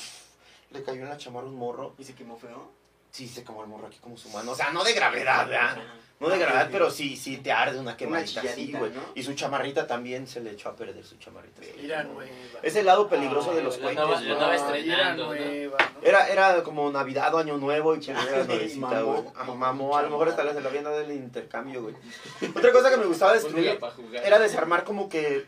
le cayó en la chamarra un morro. ¿Y se quemó feo? Sí, se quemó el morro aquí como su mano. O sea, no de gravedad, ¿verdad? No de Ah, gravedad, pero sí, sí te arde una quemadita así, güey. ¿no? Y su chamarrita también se le echó a perder su chamarrita. quemó. nueva. Es el lado peligroso Ah, de los la cohetes, la andaba Ah, estrenando, Era ¿no? nueva, ¿no? Era, era como Navidad o Año Nuevo y Chale, era nuevecita, mamó, güey. Ajá, mamó a lo mejor hasta se la habían dado el intercambio, güey. Otra cosa que me gustaba jugar. era desarmar como que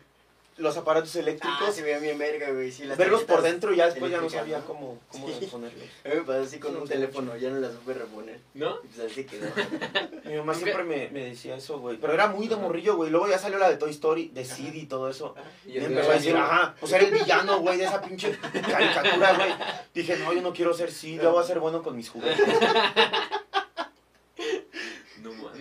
los aparatos Ah, eléctricos, se veía bien verga, güey. Sí, las verlos por dentro y ya después ya no sabía ¿no? cómo, cómo Sí. ponerlos. A mí me pasó así con Sí, un no, teléfono, ya no la supe reponer. ¿No? Y pues así quedó. Mi mamá siempre me, me decía eso, güey. Pero era muy de morrillo, güey. Luego ya salió la de Toy Story, de Sid y todo eso. Y Y el empezó a decir, de- ajá, pues era el villano, güey, de esa pinche caricatura, güey. Dije, no, yo no quiero ser Sid, yo voy a ser bueno con mis juguetes.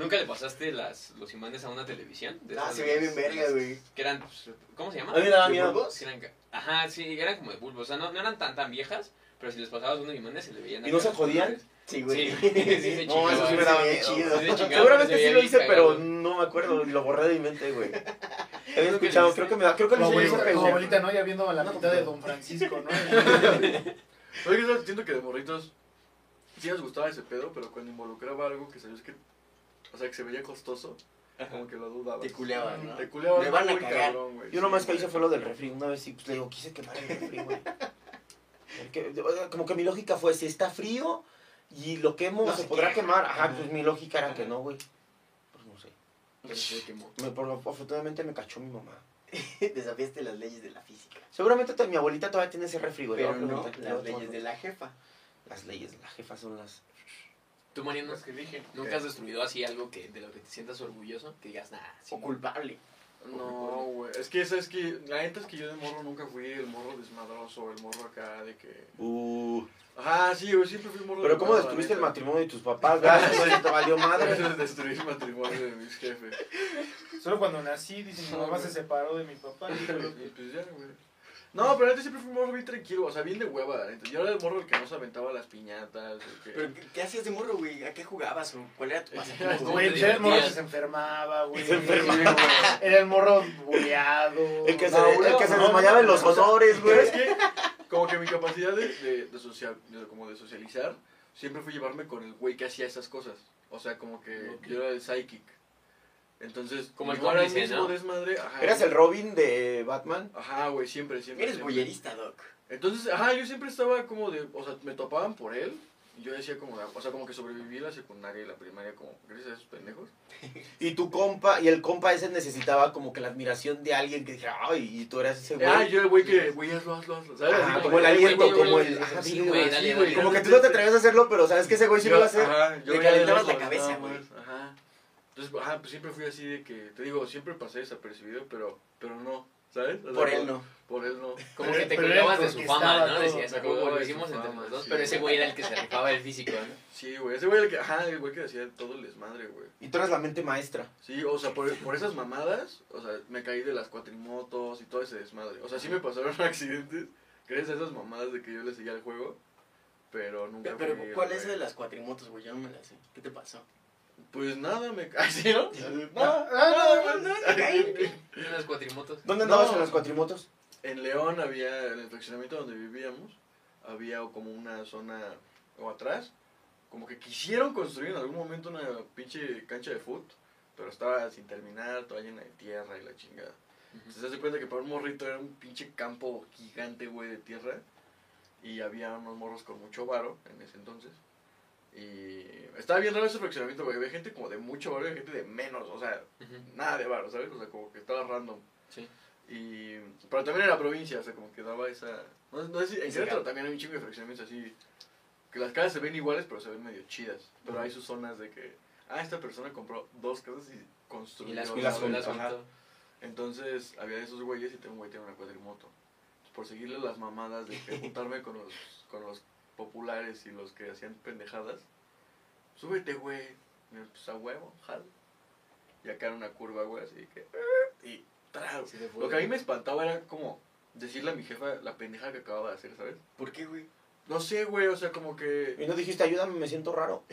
¿Nunca le pasaste las, los imanes a una televisión? De Ah, se veía bien verga, güey. Que eran, pues, ¿cómo se llama? A mí me daba ¿De miedo. bulbos? Sí, Ajá, sí, eran como de bulbo. O sea, no, no eran tan tan viejas, pero si les pasabas unos imanes se le veían. ¿Y no se jodían? Sí, güey. Sí, sí, se No, eso sí me daba miedo. chido. Seguramente se sí lo bien hice, pero no me acuerdo, lo borré de mi mente, güey. Había escuchado, sí. creo que me da, creo que lo hice como abuelita, ¿no? Ya viendo la mitad de Don Francisco, ¿no? Oye, siento que de morritos sí les gustaba ese pedo, pero cuando involucraba algo que sabías que. O sea, que se veía costoso, como que lo dudabas. Te culeaban, ¿no? Te culeabas. Me van a cagar. cabrón, güey. Yo nomás Sí, que hice fue lo del refri. Una vez sí, pues le digo, quise quemar el refri, güey. Porque, Como que mi lógica fue, si está frío y lo quemo, No se se podrá quema. quemar. Ajá, Ajá. pues mi lógica era que no, güey. Pues no sé. Pero se quemó. Me, por, afortunadamente me cachó mi mamá. Desafiaste las leyes de la física. Seguramente mi abuelita todavía tiene ese refri, güey. le Pero no las leyes de la jefa. Las leyes de la jefa son las... ¿Tú, Mariano, que dije. nunca has destruido así algo que de lo que te sientas orgulloso? Que digas, sí, O culpable. No, güey. Es que, ¿sabes que La neta es que yo de morro nunca fui el morro desmadroso, el morro acá de que. Uh, Ajá, sí, güey, siempre fui morro pero ¿cómo desmadroso, destruiste el matrimonio de tus papás? Gracias, güey, te valió madre. Eso es destruir el matrimonio de mis jefes. Solo cuando nací, dice mi mamá se separó de mi papá. Y pues ya, güey. No, pero antes siempre fui morro bien tranquilo, o sea, bien de hueva. Yo era el morro el que no se aventaba las piñatas. el que- ¿Pero qué, qué hacías de morro, güey? ¿A qué jugabas o cuál era tu ¿Cómo pasatiempo? Güey, te pues era el morro que se enfermaba, güey. Se enfermaba. Sí, güey. Era el morro buleado. El que se, No, el güey, que se no, desmayaba no, en los o sea, honores, güey. ¿Sabes qué? Como que mi capacidad de, de, de, social, de- como de socializar siempre fue llevarme con el güey que hacía esas cosas. O sea, como que yo era el psychic. Entonces, Como el igual era cómplice, mismo ¿no? desmadre. Ajá, ¿Eres el Robin de Batman? Ajá, güey, siempre, siempre. Eres boyerista, Doc. Entonces, ajá, yo siempre estaba como de, o sea, me topaban por él. Y yo decía como, de- o sea, como que sobreviví la secundaria y la primaria como, gracias a esos pendejos. Y tu compa, y el compa ese necesitaba como que la admiración de alguien que dijera, ay, y tú eras ese güey. Ah, yo el güey que, güey, hazlo, hazlo, hazlo. ¿Sabes? Ajá, como el aliento, güey, como güey, el- güey, ajá, Sí, güey, sí. Como que tú no te atreves a hacerlo, pero sabes que ese güey sí lo va a hacer. Ajá, yo Le calentabas la cabeza, güey. Ajá. Entonces, ajá, pues siempre fui así de que, te digo, siempre pasé desapercibido, pero, pero no, ¿sabes? O sea, Por él no. Por él no. Como que te colgabas de su fama, ¿no? todo. Decías, "Ah, acordaba lo hicimos entre los dos. sí. Pero ese güey era el que se rifaba el físico, ¿no? Sí, güey, ese güey era el que, ajá, el güey que hacía todo el desmadre, güey. Y tú eres la mente maestra. Sí, o sea, por, por esas mamadas, o sea, me caí de las cuatrimotos y todo ese desmadre. O sea, sí me pasaron accidentes gracias a esas mamadas de que yo le seguía el juego, pero nunca Pero, fui ¿cuál es de las cuatrimotos, güey? Yo no me la sé. ¿Qué te pasó? Pues nada, me ¿sí, no? Nada, no, no, me caí. Unas cuatrimotos. ¿Dónde andabas No. en las cuatrimotos? En León había, en el fraccionamiento donde vivíamos, había como una zona, o atrás, como que quisieron construir en algún momento una pinche cancha de fútbol, pero estaba sin terminar, toda llena de tierra y la chingada. Entonces, se hace cuenta que para un morrito era un pinche campo gigante, güey, de tierra. Y había unos morros con mucho varo en ese entonces. Y estaba bien raro ese fraccionamiento, güey. Había gente como de mucho varo y gente de menos, o sea, Ujú. nada de varo, ¿sabes? O sea, como que estaba random. Sí. Y, pero también era provincia, o sea, como que daba esa... No, no sé si, en Querétaro también hay un chingo de fraccionamientos así, que las casas se ven iguales, pero se ven medio chidas. Pero hay sus zonas de que, ah, esta persona compró dos casas y construyó... Y las Y las las. Entonces, había esos güeyes y tengo un güey tiene una cuadrimoto. Entonces, por seguirle las mamadas de que juntarme con los, con los populares y los que hacían pendejadas, súbete, güey. Pues a huevo, jalo. Y acá era una curva, güey, así que... "Eh", Y... tra- Sí. Lo que a mí me espantaba era como decirle a mi jefa la pendeja que acababa de hacer, ¿sabes? ¿Por qué, güey? No sé, güey, o sea, como Y que... no dijiste, ayúdame, me siento raro.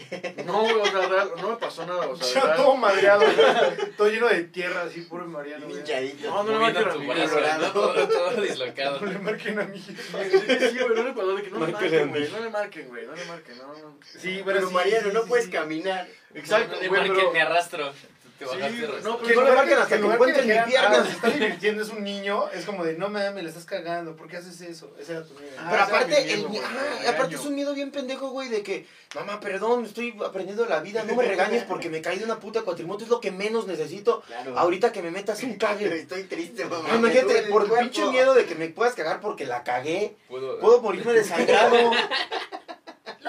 No, güey, o sea, real, no me pasó nada, o sea, Yo todo madreado, güey. todo lleno de tierra, así, puro Mariano. güey. No, no, no, brazo, colorado. ¿no? Todo, todo dislocado. No le marquen a mí. Sí, sí, güey, no le pasó de que no le a marquen, güey, no le marquen, güey, no le marquen, no, no. Sí, Pero sí, Mariano, sí, no puedes sí. caminar. Exacto, No le güey, marquen, pero... me arrastro. Te bajaste no, Que Que en no le lugar marquen que- hasta que lugar encuentren mi pierna. "Ah, se está divirtiendo, es un niño, es como de, no mames, le estás cagando, ¿por qué haces eso? Ese era tu miedo. Ah, Pero aparte, miedo, el, y aparte es un miedo bien pendejo, güey, de que, mamá, perdón, estoy aprendiendo la vida, no me regañes porque me caí de una puta cuatrimoto, es lo que menos necesito. Claro. Ahorita que me metas un cague. Estoy triste, mamá. Imagínate, por pinche miedo de que me puedas cagar porque la cagué, Puedo, puedo morirme desangrado.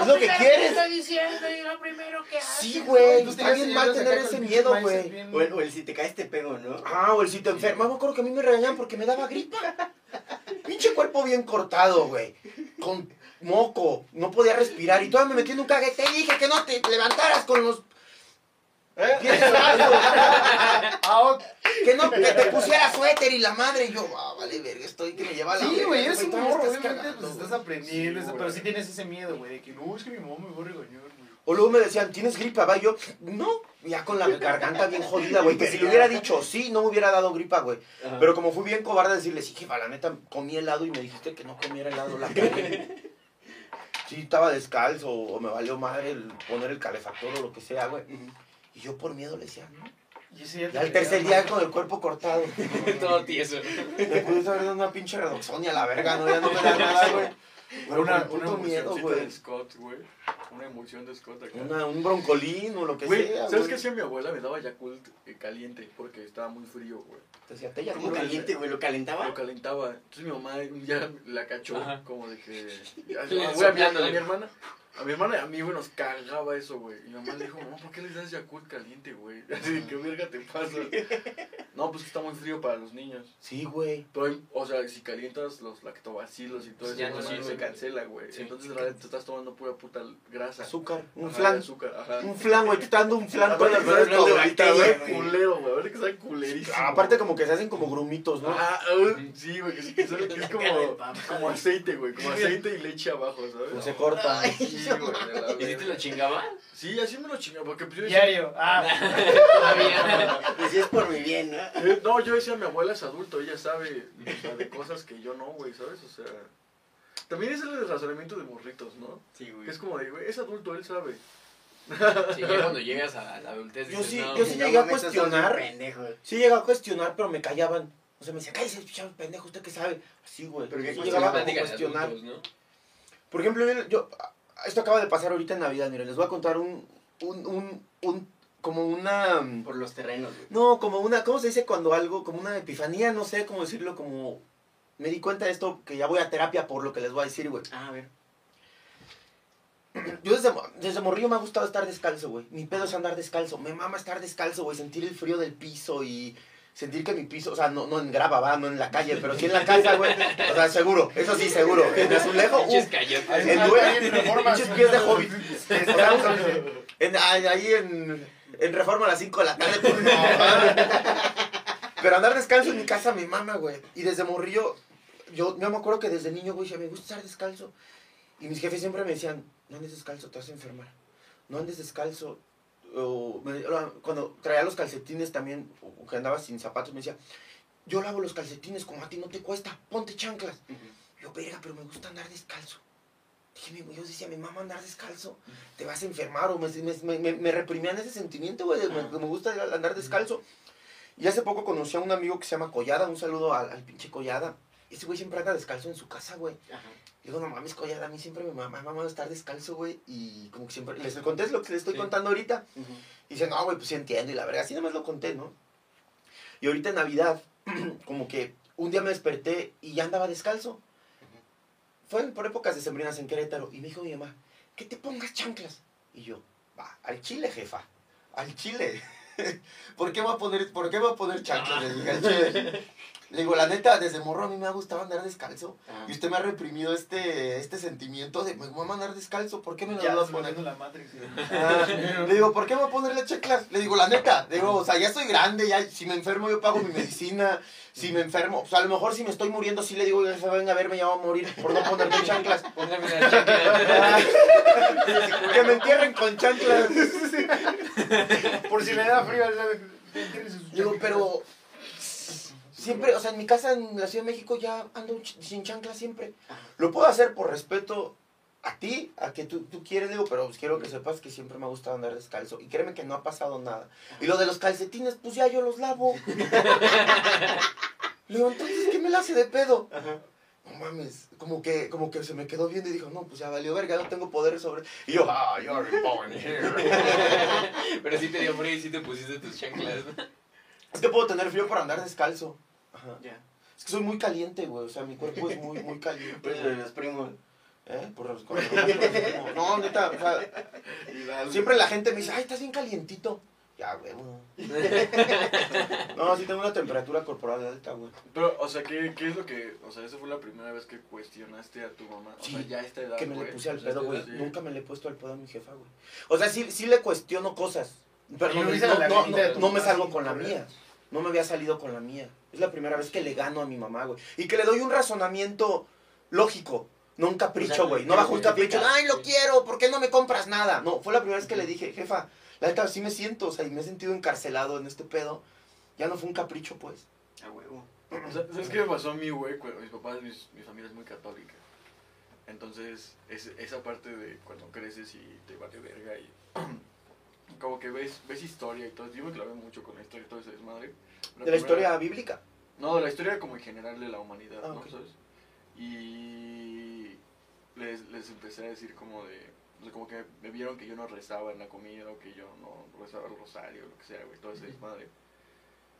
Es lo que quieres. diciendo y lo primero que Sí, güey, Tú está bien que mal tener ese miedo, güey. bien- O el, o el si te caes te pego, ¿no? Ah, o el si te enfermas. Me acuerdo que a mí me regañaban porque me daba gripa. Pinche cuerpo bien cortado, güey. Con moco. No podía respirar. Y todavía me metí en un cague. Te dije que no te levantaras con los ¿Eh? Ah. Que no que te pusiera suéter y la madre. Y yo, ah, vale, verga, estoy que me lleva la Sí, güey, eres un morro, estás obviamente, pues estás aprendiendo, Sí, eso, pero sí tienes ese miedo, güey, de que no, es que mi mamá me va a regañar, güey. O luego me decían, ¿tienes gripa? Va, yo, no. Ya con la garganta bien jodida, güey. Que si le hubiera dicho sí, no me hubiera dado gripa, güey. Pero como fui bien cobarde decirle, sí, jefa, la neta, comí helado y me dijiste que no comiera helado, la cagué. Sí, estaba descalzo o me valió madre el poner el calefactor o lo que sea, güey. Y yo por miedo le decía, no. Y ese ya Y al tercer día con el cuerpo cortado. todo tieso. Me pude haber dado una pinche redoxonia a la verga, no, ya no me da nada, güey. Pero Una, puto miedo, güey. de Scott, güey. Una emulsión de Scott acá. Una- un broncolín o lo que Güey, sea, ¿sabes qué hacía mi abuela? Me daba Yakult eh, caliente porque estaba muy frío, güey. Te decía, te ya ¿Cómo caliente, güey? ¿Lo calentaba? Lo calentaba. Entonces mi mamá un día la cachó Ajá. como de que... Ya, a, a soplándole. mi hermana... A mi hermana y a mí, güey, nos cagaba eso, güey. Y mi mamá le dijo, mamá, ¿por qué les das Yakult caliente, güey? Así ¿qué verga te pasa? No, pues que está muy frío para los niños. Sí, güey. Pero, o sea, si calientas los lactobacilos y todo eso, Ya no no sirve, se güey. cancela, güey. Sí. Entonces, en realidad, te estás tomando pura puta grasa. Azúcar, un Ajá, flan. azúcar, ajá. Un flan, güey, te está dando un flan Aparte flores hablando de ahorita, güey, culero, güey. Ahorita que sabe culerísimo. Aparte como que se hacen como grumitos, ¿no? Ah, uh, sí, güey, que, sí, que que es como, como aceite, güey. Como aceite y leche abajo, ¿sabes? Pues se corta. Sí, güey, ¿Y si te lo chingaba? Sí, así me lo chingaba, porque pues yo decía, Diario. Ah, Todavía. Y si es por mi bien, ¿no? eh, no, yo decía, mi abuela es adulto, ella sabe, o sea, de cosas que yo no, güey, ¿sabes? O sea, también es el razonamiento de morritos, ¿no? Sí, güey. Que es como de, güey, es adulto, él sabe. Sí, ya cuando llegas a la adultez Yo dices, sí- no, yo sí No llegué a mames, cuestionar. Sí llegaba a cuestionar, pero me callaban. O sea, me decía, cállese, chavo, pendejo, ¿usted qué sabe? Así, güey. Pero Sí pues, llegaba a cuestionar. adultos, ¿no? Por ejemplo, yo, yo- esto acaba de pasar ahorita en Navidad, miren, les voy a contar un, un, un, un como una, Por los terrenos, güey. no, como una, ¿cómo se dice cuando algo, como una epifanía, no sé cómo decirlo, como, me di cuenta de esto, que ya voy a terapia por lo que les voy a decir, güey. Ah, a ver. yo desde, desde morrillo me ha gustado estar descalzo, güey. Mi pedo es andar descalzo. Me mama estar descalzo, güey. Sentir el frío del piso y sentir que mi piso, o sea, no, no en grava, va, no en la calle, pero sí en la casa, güey. O sea, seguro, eso sí, seguro. En azulejo, uh, en pinches pies de hobbit. O sea, en- ahí ahí en, en Reforma a las 5 de la tarde, pues no. Pero andar descalzo en mi casa me mama, güey. Y desde morrillo, yo, yo me acuerdo que desde niño, güey, decía, me gusta estar descalzo. Y mis jefes siempre me decían, no andes descalzo, te vas a enfermar. No andes descalzo. O, cuando traía los calcetines también, o que andaba sin zapatos, me decía, yo lavo los calcetines como a ti no te cuesta, ponte chanclas. Yo, verga, pero me gusta andar descalzo. Dije, mi- yo decía, mi mamá andar descalzo, te vas a enfermar. O me, me, me, me reprimían ese sentimiento, güey, de me, me gusta andar descalzo. Y hace poco conocí a un amigo que se llama Collada, un saludo al, al pinche Collada. Ese güey siempre anda descalzo en su casa, güey. Digo, no mames, Collada, a mí siempre me mama, me mama estar descalzo, güey. Y como que siempre, les conté lo que les estoy Sí. contando ahorita. Y dice, no, güey, pues sí entiendo. Y la verdad, así nada más lo conté, ¿no? Y ahorita en Navidad, como que un día me desperté y ya andaba descalzo. Fue por épocas de sembrinas en Querétaro. Y me dijo mi mamá, que te pongas chanclas. Y yo, va, al chile, jefa. Al chile. ¿Por qué voy a poner, por qué a poner chanclas? Al chile. Le digo, la neta, desde morro a mí me ha gustado andar descalzo. Ajá. Y usted me ha reprimido este, este sentimiento de, me voy a andar descalzo. ¿Por qué me lo Ya voy a poner? la Matrix. Ah, le digo, ¿por qué me voy a ponerle checlas? Le digo, la neta, le digo, o sea, ya estoy grande, ya, si me enfermo yo pago mi medicina, si me enfermo, o sea, a lo mejor si me estoy muriendo, sí le digo, venga a verme, ya voy a morir por no ponerme chanclas. Póngame la chancla. Ah, que me entierren con chanclas. Por si le da frío, ¿sabes? Tienes sus Digo, pero siempre, o sea, en mi casa en la Ciudad de México ya ando sin chanclas siempre. Lo puedo hacer por respeto a ti, a que tú, tú quieres, digo, pero pues quiero que sepas que siempre me ha gustado andar descalzo. Y créeme que no ha pasado nada. Y lo de los calcetines, pues ya yo los lavo. Le digo, entonces, ¿qué me la hace de pedo? No mames, como que, como que se me quedó viendo y dijo, no, pues ya valió verga, no tengo poder sobre... Y yo, ah, you're born here. Pero sí te dio frío y sí te pusiste tus chanclas. Es que puedo tener frío para andar descalzo. Ajá. Ya. Es que soy muy caliente, güey, o sea, mi cuerpo es muy, muy caliente. Por eso primos. ¿Eh? Por los No, neta, o sea, siempre la gente me dice, ay, estás bien calientito. Ya, güey, no. No, sí tengo una temperatura corporal alta, güey. Pero, o sea, ¿qué, ¿qué es lo que...? O sea, esa fue la primera vez que cuestionaste a tu mamá. O sea, Sí, ya a esta edad, Que me le güey, puse al sea, a pedo, güey. Nunca me le he puesto al pedo a mi jefa, güey. O sea, sí, sí le cuestiono cosas. Pero no, no me- no, no, salgo con la mía. No me había salido con la mía. Es la primera vez que le gano a mi mamá, güey. Y que le doy un razonamiento lógico. No un capricho, güey. No bajo un capricho. Ay, lo quiero. ¿Por qué no me compras nada? No, fue la primera vez que le dije, jefa, la neta sí me siento. O sea, y me he sentido encarcelado en este pedo. Ya no fue un capricho, pues. A huevo. O sea, ¿Sabes qué me pasó a mí, güey? Mis papás, mis- mi familia es muy católica. Entonces, es, esa parte de cuando creces y te vale verga y como que ves, ves historia y todo. Yo me clavé mucho con la historia y todo ese desmadre. De la historia bíblica. No, de la historia como en general de la humanidad, Ah, ¿no? ok. ¿Sabes? Y les, les empecé a decir como de... o sea, como que me vieron que yo no rezaba en la comida o que yo no rezaba el rosario, lo que sea, güey, todo ese desmadre.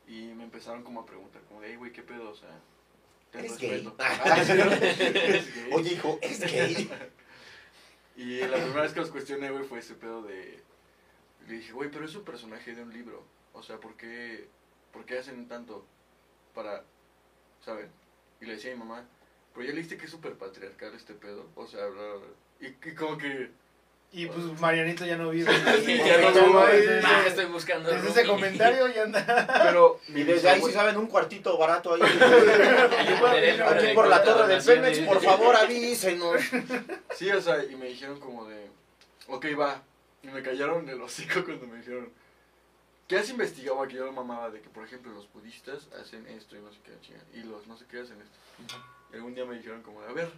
Y me empezaron como a preguntar, como de, hey, güey, ¿qué pedo? O sea, ten ¿Eres respeto. gay? Ah, sí, ¿eres gay? Oye, hijo, ¿es gay? Y la primera vez que los cuestioné, güey, fue ese pedo de... Le dije, güey, pero es un personaje de un libro. O sea, ¿por qué, ¿por qué hacen tanto para... ¿Saben? Y le decía a mi mamá, pero ya leíste que es súper patriarcal este pedo. O sea, bla, bla, bla. Y, y como que... Y pues Marianito ya no vive. Sí, ya no vive. desde- Ah, estoy buscando. Desde ese comentario ya anda. Pero... Y desde ahí, si saben, un cuartito barato ahí. Aquí por la torre de Pemex, por favor, avísenos. Sí, o sea, y me dijeron como de... Ok, va. Y me callaron el hocico cuando me dijeron... ¿Qué has investigado? Que yo lo mamaba de que, por ejemplo, los budistas hacen esto y no sé qué, chinga, y los no sé qué hacen esto. Y algún día me dijeron como, a ver,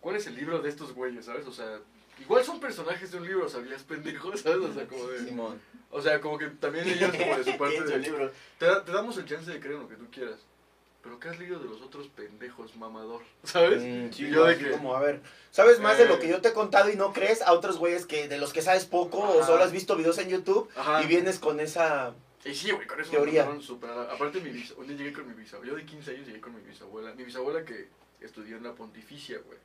¿cuál es el libro de estos güeyes, sabes? O sea, igual son personajes de un libro, ¿sabías, pendejo? ¿Sabes? O sea, como de... Simón. O sea, como que también ellos como de su parte de... libro. Te, te damos el chance de creer en lo que tú quieras. Pero ¿qué has leído de los otros pendejos, mamador? ¿Sabes? Mm, sí, Y yo de que- como, a ver, ¿sabes más de Eh. lo que yo te he contado y no crees a otros güeyes que de los que sabes poco o solo has visto videos en YouTube Ajá. y vienes con esa... Y sí, güey, con eso Teoría. me. Aparte, mi bisa- un día llegué con mi bisabuela. Yo de 15 años llegué con mi bisabuela. Mi bisabuela que estudió en la pontificia, güey.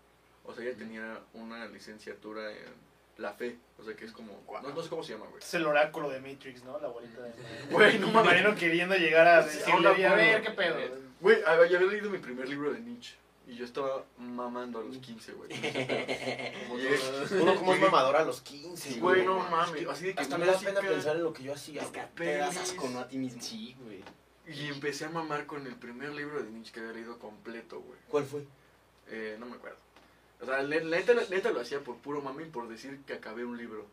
O sea, ella tenía una licenciatura en la fe. O sea, que es como. No, no sé cómo se llama, güey. Es el oráculo de Matrix, ¿no? La bolita de... Güey, no mames. Marino queriendo llegar a decirle, ahora a ver. ¿qué pedo? Güey, a ya había leído mi primer libro de Nietzsche. Y yo estaba mamando a los 15, güey. Uno como es mamador a los 15, Güey, no mames. Así de que Hasta me da pena pensar en lo que yo hacía. Es que te das asco, ¿no? A ti mismo. Sí, güey. Y empecé a mamar con el primer libro de Nietzsche que había leído completo, güey. ¿Cuál fue? Eh, no me acuerdo. O sea, neta, la neta lo hacía por puro mame y por decir que acabé un libro.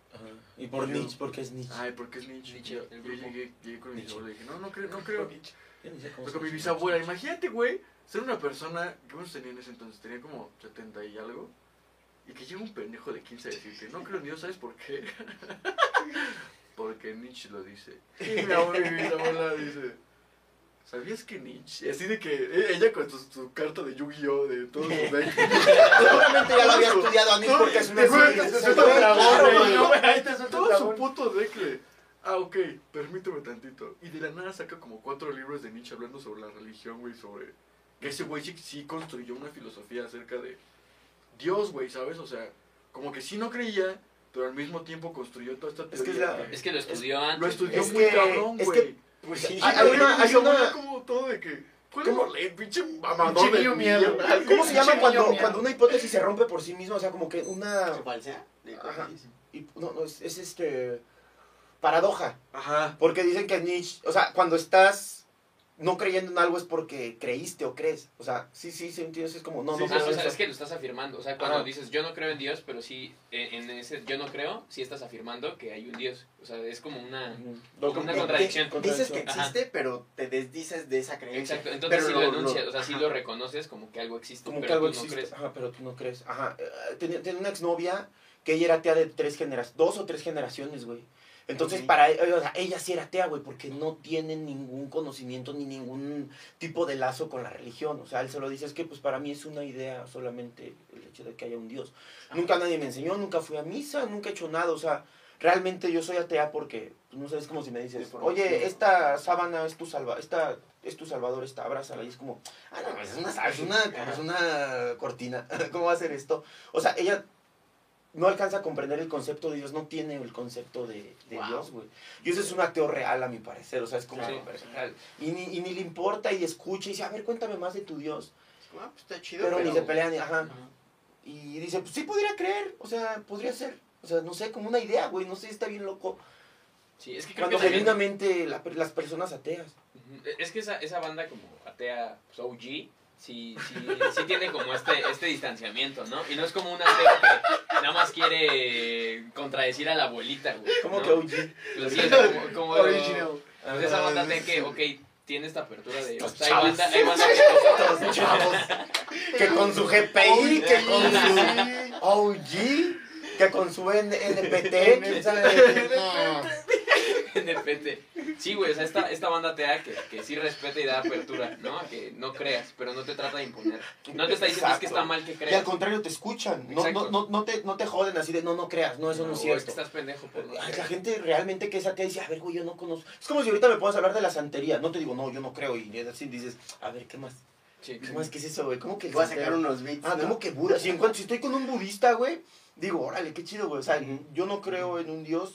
Y por Nietzsche, porque es Nietzsche. Ay, ¿por qué es Nietzsche? Nietzsche, yo llegué, llegué con mi Nietzsche. bisabuela y dije, no, no creo, no creo. Yo ni sé cómo Fue se con mi bisabuela. Imagínate, güey, ser una persona, ¿cuántos tenía en ese entonces? Tenía como 70 y algo. Y que llega un pendejo de 15 a decirte, no creo en Dios, ¿sabes por qué? Porque Nietzsche lo dice. Y mi abuela, mi bisabuela dice, ¿sabías que Nietzsche? Así de que eh, ella con su, su carta de Yu-Gi-Oh! de todos sus decks. Seguramente ya lo había estudiado a mí porque es una Güey, serie. todo su puto deck de, ah, ok, permíteme tantito. Y de la nada saca como cuatro libros de Nietzsche hablando sobre la religión, güey, sobre... Que ese güey sí, sí construyó una filosofía acerca de Dios, güey, ¿sabes? O sea, como que sí no creía, pero al mismo tiempo construyó toda esta Es que es teoría. la- Es que lo estudió antes. lo estudió Es muy que- cabrón, es güey. Pues sí. Hay- hay una- hay una- como todo de que... ¿Cuál ¿Cómo? se llama cuando, cuando una hipótesis se rompe por sí misma? O sea, como que una... ¿Se falsea? Ajá. y- No, no, es, es este... Paradoja. Ajá. Porque dicen que Nietzsche... O sea, cuando estás no creyendo en algo es porque creíste o crees. O sea, sí, sí, sí, entiendes. Es como, no, Sí, no Ah, o sea, es que lo estás afirmando. O sea, cuando Ajá. dices yo no creo en Dios, pero sí, en, en ese yo no creo, sí estás afirmando que hay un Dios. O sea, es como una. Como contradicción. Dices que Ajá. existe, pero te desdices de esa creencia. Exacto. Entonces Pero sí lo lo- enuncias, lo- o sea, sí ajá. lo reconoces como que algo existe, Como pero que algo tú no existe. crees. Ajá, pero tú no crees. Ajá. eh, Tenía, tenía una exnovia que ella era atea de tres generaciones, dos o tres generaciones, güey. Entonces, Ok. para ella, o sea, ella sí era atea, güey, porque no tiene ningún conocimiento ni ningún tipo de lazo con la religión. O sea, él se lo dice, es que pues para mí es una idea solamente el hecho de que haya un Dios. Nunca nadie me enseñó, nunca fui a misa, nunca he hecho nada. O sea, realmente yo soy atea porque, pues, no sé, es como si me dices, oye, esta sábana es tu salva, esta es tu salvador, esta abrázala. Y es como, ah, no, es una, es una, es una cortina. ¿Cómo va a ser esto? O sea, ella no alcanza a comprender el concepto de Dios, no tiene el concepto de, de Wow. Dios, güey. Y eso es un ateo real, a mi parecer. O sea, es como. Sí, que- real. y, ni, y ni le importa y escucha y dice, a ver, cuéntame más de tu Dios. Ah, pues está chido. Pero, ni se pelean, ni- ajá. Y dice, pues sí podría creer, o sea, podría ser. O sea, no sé, como una idea, güey, no sé, está bien loco. Sí, es que creo Cuando genuinamente la- las personas ateas. Es que esa, esa banda como atea pues, OG, sí, sí, sí tiene como este, este distanciamiento, ¿no? Y no es como un ateo que nada más quiere contradecir a la abuelita, güey. ¿Cómo ¿no? que OG? Pues sí, o sea, como, como Original. pues esa banda atea que, ok, tiene esta apertura de... Estos o sea, hay chavos. banda, hay banda que... Estos chavos. que con su GPI, que con su OG, que con su NPT, quién sabe. No. NPT. Sí, güey, o sea, esta, esta banda atea que, que sí respeta y da apertura, ¿no? Que no creas, pero no te trata de imponer. No te está diciendo es que está mal que Y al creas. contrario, te escuchan. No, no, no, no, te, no te joden así de no, no creas, no, eso no, No, es cierto. que estás pendejo por no Ay. La gente realmente que es atea dice, a ver, güey, yo no conozco. Es como si ahorita me puedas hablar de la santería. No te digo, no, yo no creo. Y así dices, a ver, ¿qué más? Sí. ¿Qué más? ¿Qué es eso, güey? ¿Cómo que Voy a sacar unos beats. Ah, ¿no? ¿cómo que Buda? Si, encuentro, si estoy con un budista, güey, digo, órale, qué chido, güey. O sea, yo no creo en un dios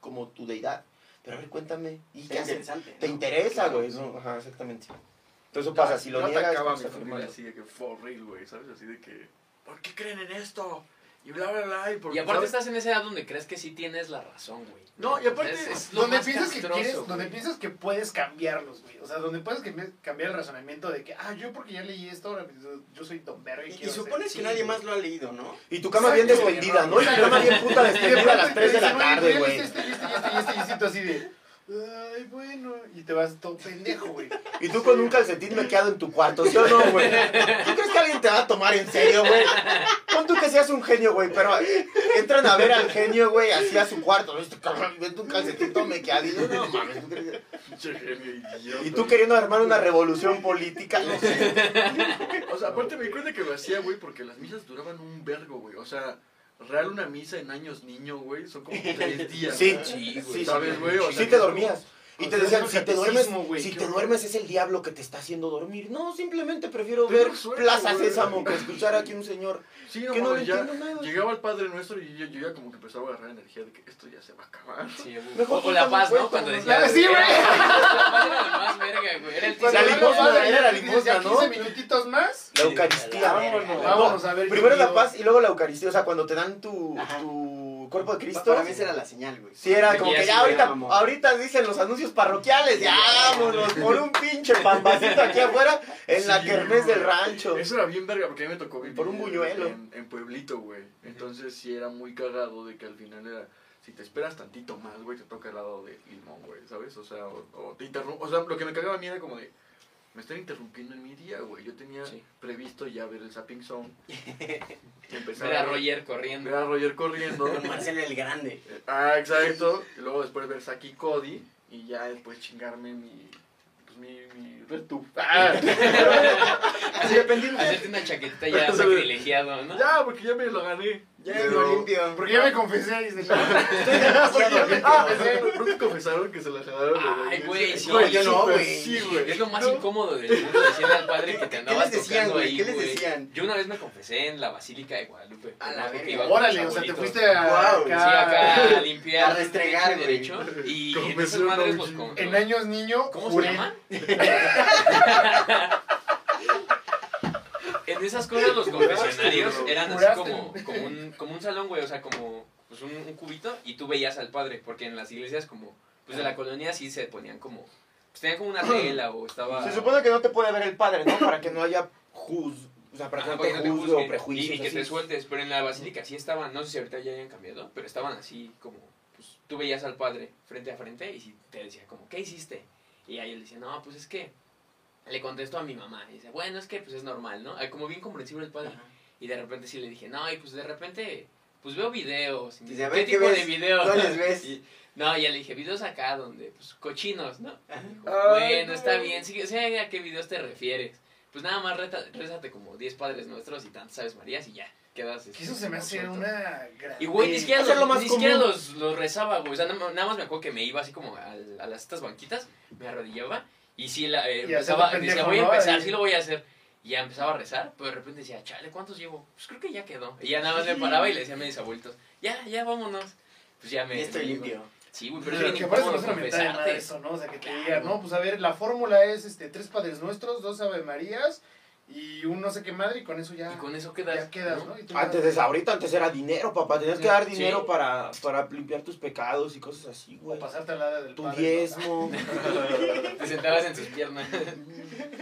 como tu deidad. Pero a ver, cuéntame. ¿Y qué haces? ¿Te ¿no? interesa, Claro. güey? No, ajá, exactamente. Entonces eso pasa, si lo Yo niegas, atacaba a mi familia así de que for real, güey, ¿sabes? Así de que, ¿por qué creen en esto? Y bla, bla, bla. Y, porque, Y aparte ¿sabes? estás en esa edad donde crees que sí tienes la razón, güey. No, y aparte- Es- es lo Donde más piensas que castroso, quieres, güey. donde piensas que puedes cambiarlos, güey. O sea, donde puedes cambiar, el razonamiento de que, ah, yo porque ya leí esto, ahora pues, yo soy Don Verga y, Y, supones que Sí, nadie güey. más lo ha leído, ¿no? Y tu cama bien despedida, ¿no? Y tu cama bien puta despedida a las 3 de la tarde, güey. Este, y este, este, y este, y este, así de, ay, bueno, y te vas todo pendejo, güey. Y tú con un calcetín mequeado en tu cuarto, ¿sí o no, güey? ¿Tú crees que alguien te va a tomar en serio, güey? Pon tú que seas un genio, güey, pero entran a ver al genio, güey, así a su cuarto. ¿Viste, cabrón? Ven tu calcetín todo mequeadito. No mames, ¿tú crees? Y tú queriendo armar una revolución política, no sé. O sea, aparte me di cuenta que lo hacía, güey, porque las misas duraban un vergo, güey. O sea, real una misa en años niño, güey, son como tres días. Sí, sí, güey. sí, ¿Sabes, güey? O sea, Sí te dormías. Y te decían, si te duermes, güey, si te duermes es el diablo que te está haciendo dormir. No, simplemente prefiero Tengo ver sueño, Plaza güey. Sésamo que escuchar aquí un señor Sí, no, que no le ya entiendo nada. llegaba el Padre Nuestro y yo, yo ya como que empezaba a agarrar energía de que esto ya se va a acabar. Sí, Mejor o, o la paz, ¿no? Cuando ¿no? decía. Sí, güey. La paz era lo más verga, güey. Era el limosna, era la limosna, ¿no? 15 minutitos más. La Eucaristía. Vámonos. Vámonos a ver. Primero la paz y luego la Eucaristía. O sea, cuando te dan tu, tu cuerpo de Cristo. Para mí esa era la señal, güey. Sí, era como que ya ahorita, ahorita dicen los anuncios parroquiales, ya vámonos por un pinche pambacito aquí afuera en la kermés del rancho. Eso era bien verga porque a mí me tocó vivir Por un buñuelo. En, en Pueblito, güey. Entonces sí era muy cagado de que al final era... Si te esperas tantito más, güey, te toca el lado de limón, güey, ¿sabes? O sea, o, o te interrumpo... O sea, lo que me cagaba a mí era como de... Me están interrumpiendo en mi día, güey. Yo tenía Sí. previsto ya ver el Zapping Zone. empezar Ver a Roger corriendo. Ver a Roger corriendo. Con Marcelo el Grande. Ah, exacto. Y luego después ver Saki Cody y ya después chingarme mi. Pues mi. mi RedTube. Ah, Así dependiendo. Hacerte una chaquetita ya sacrilegiado, ¿no? ya, porque ya me lo gané. Ya Pero- limpio. Porque ya me confesé. Demasiado limpio. Ah, ¿no te confesaron que se la jalaron? la Ay, güey, sí, yo no, güey. Sí, güey. Es lo más No. incómodo del mundo decirle al padre que te andabas tocando ahí, ¿Qué les decían? Yo una vez me confesé en la Basílica de Guadalupe. A la verga. Órale, o sea, te fuiste a. Guau, Sí, acá a limpiar. A restregar, derecho y güey. derecho. Y en esas madres, pues, En años niño, ¿Cómo se llama? En esas cosas los confesionarios eran así como, como, un, como un salón, güey, o sea, como pues un, un cubito y tú veías al padre, porque en las iglesias como, pues de la colonia sí se ponían como, pues tenían como una tela o estaba... Se supone que no te puede ver el padre, ¿no? Para que no haya juz. O sea, para que Ajá, no te no te juzgue juzguen o prejuicios. y, y que te sueltes, pero en la basílica sí estaban, no sé si ahorita ya hayan cambiado, pero estaban así como, pues tú veías al padre frente a frente y sí te decía como, ¿qué hiciste? Y ahí él decía, no, pues es que le contesto a mi mamá. Y dice, bueno, es que pues es normal, ¿no? Como bien comprensible el padre. Ajá. Y de repente sí le dije, no, y pues de repente, pues veo videos. Y me Dice, a ¿Qué ver, ¿qué tipo de ves? videos? ¿Cuáles ves? Y- no, ya le dije, videos acá donde, pues, cochinos, ¿no? Dijo, Ay, bueno, no. está bien, sí, sé a qué videos te refieres. Pues nada más reta- rézate como 10 padres nuestros y tantas Aves Marías y ya, quedas. Que este, eso se me hace suelto. una gran. Y güey, ni siquiera, los, lo más ni siquiera los, los rezaba, güey. O sea, nada, más me acuerdo que me iba así como al- a, las estas banquitas, me arrodillaba y sí, la, eh, Y empezaba, hacerte decía, pendejo, voy a ¿no? empezar, Ahí. sí lo voy a hacer. Y ya empezaba a rezar, pero de repente decía, chale, ¿cuántos llevo? Pues creo que ya quedó. Y ya nada más me paraba y le decía a mis abuelitos, ya, ya, vámonos. Pues ya me... Ya estoy me- limpio. Sí, güey, pero es Pero que por eso no es una mentada de madre confesarte. eso, ¿no? O sea, que te Claro. digan, no, pues a ver, la fórmula es este, tres padres nuestros, dos ave marías y un no sé qué madre y con eso ya, Y con eso quedas, ya quedas, ¿no? ¿no? Y tú Antes de ahorita antes era dinero, papá. Tenías que dar dinero Sí. para, para limpiar tus pecados y cosas así, O güey. pasarte al lado del Tu padre, diezmo. Te sentabas en sus piernas.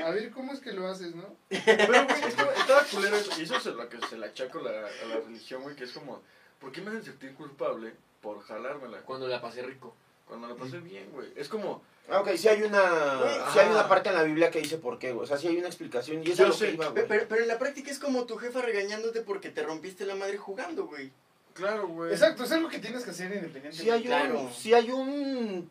A ver, ¿cómo es que lo haces, no? Pero, güey, estaba, estaba culero eso. Y eso es lo que se la achaco la, a la religión, güey, que es como, ¿por qué me hacen sentir culpable por jalármela? Cuando la pasé rico. Cuando la pasé bien, güey. Es como, Ah, ok, sí hay una, Güey, sí hay una parte en la Biblia que dice por qué, güey. O sea, sí hay una explicación y eso es lo que iba, güey. Pero, pero en la práctica es como tu jefa regañándote porque te rompiste la madre jugando, güey. claro, güey. Exacto, es algo que tienes que hacer independientemente. Sí hay un, Claro. sí hay un,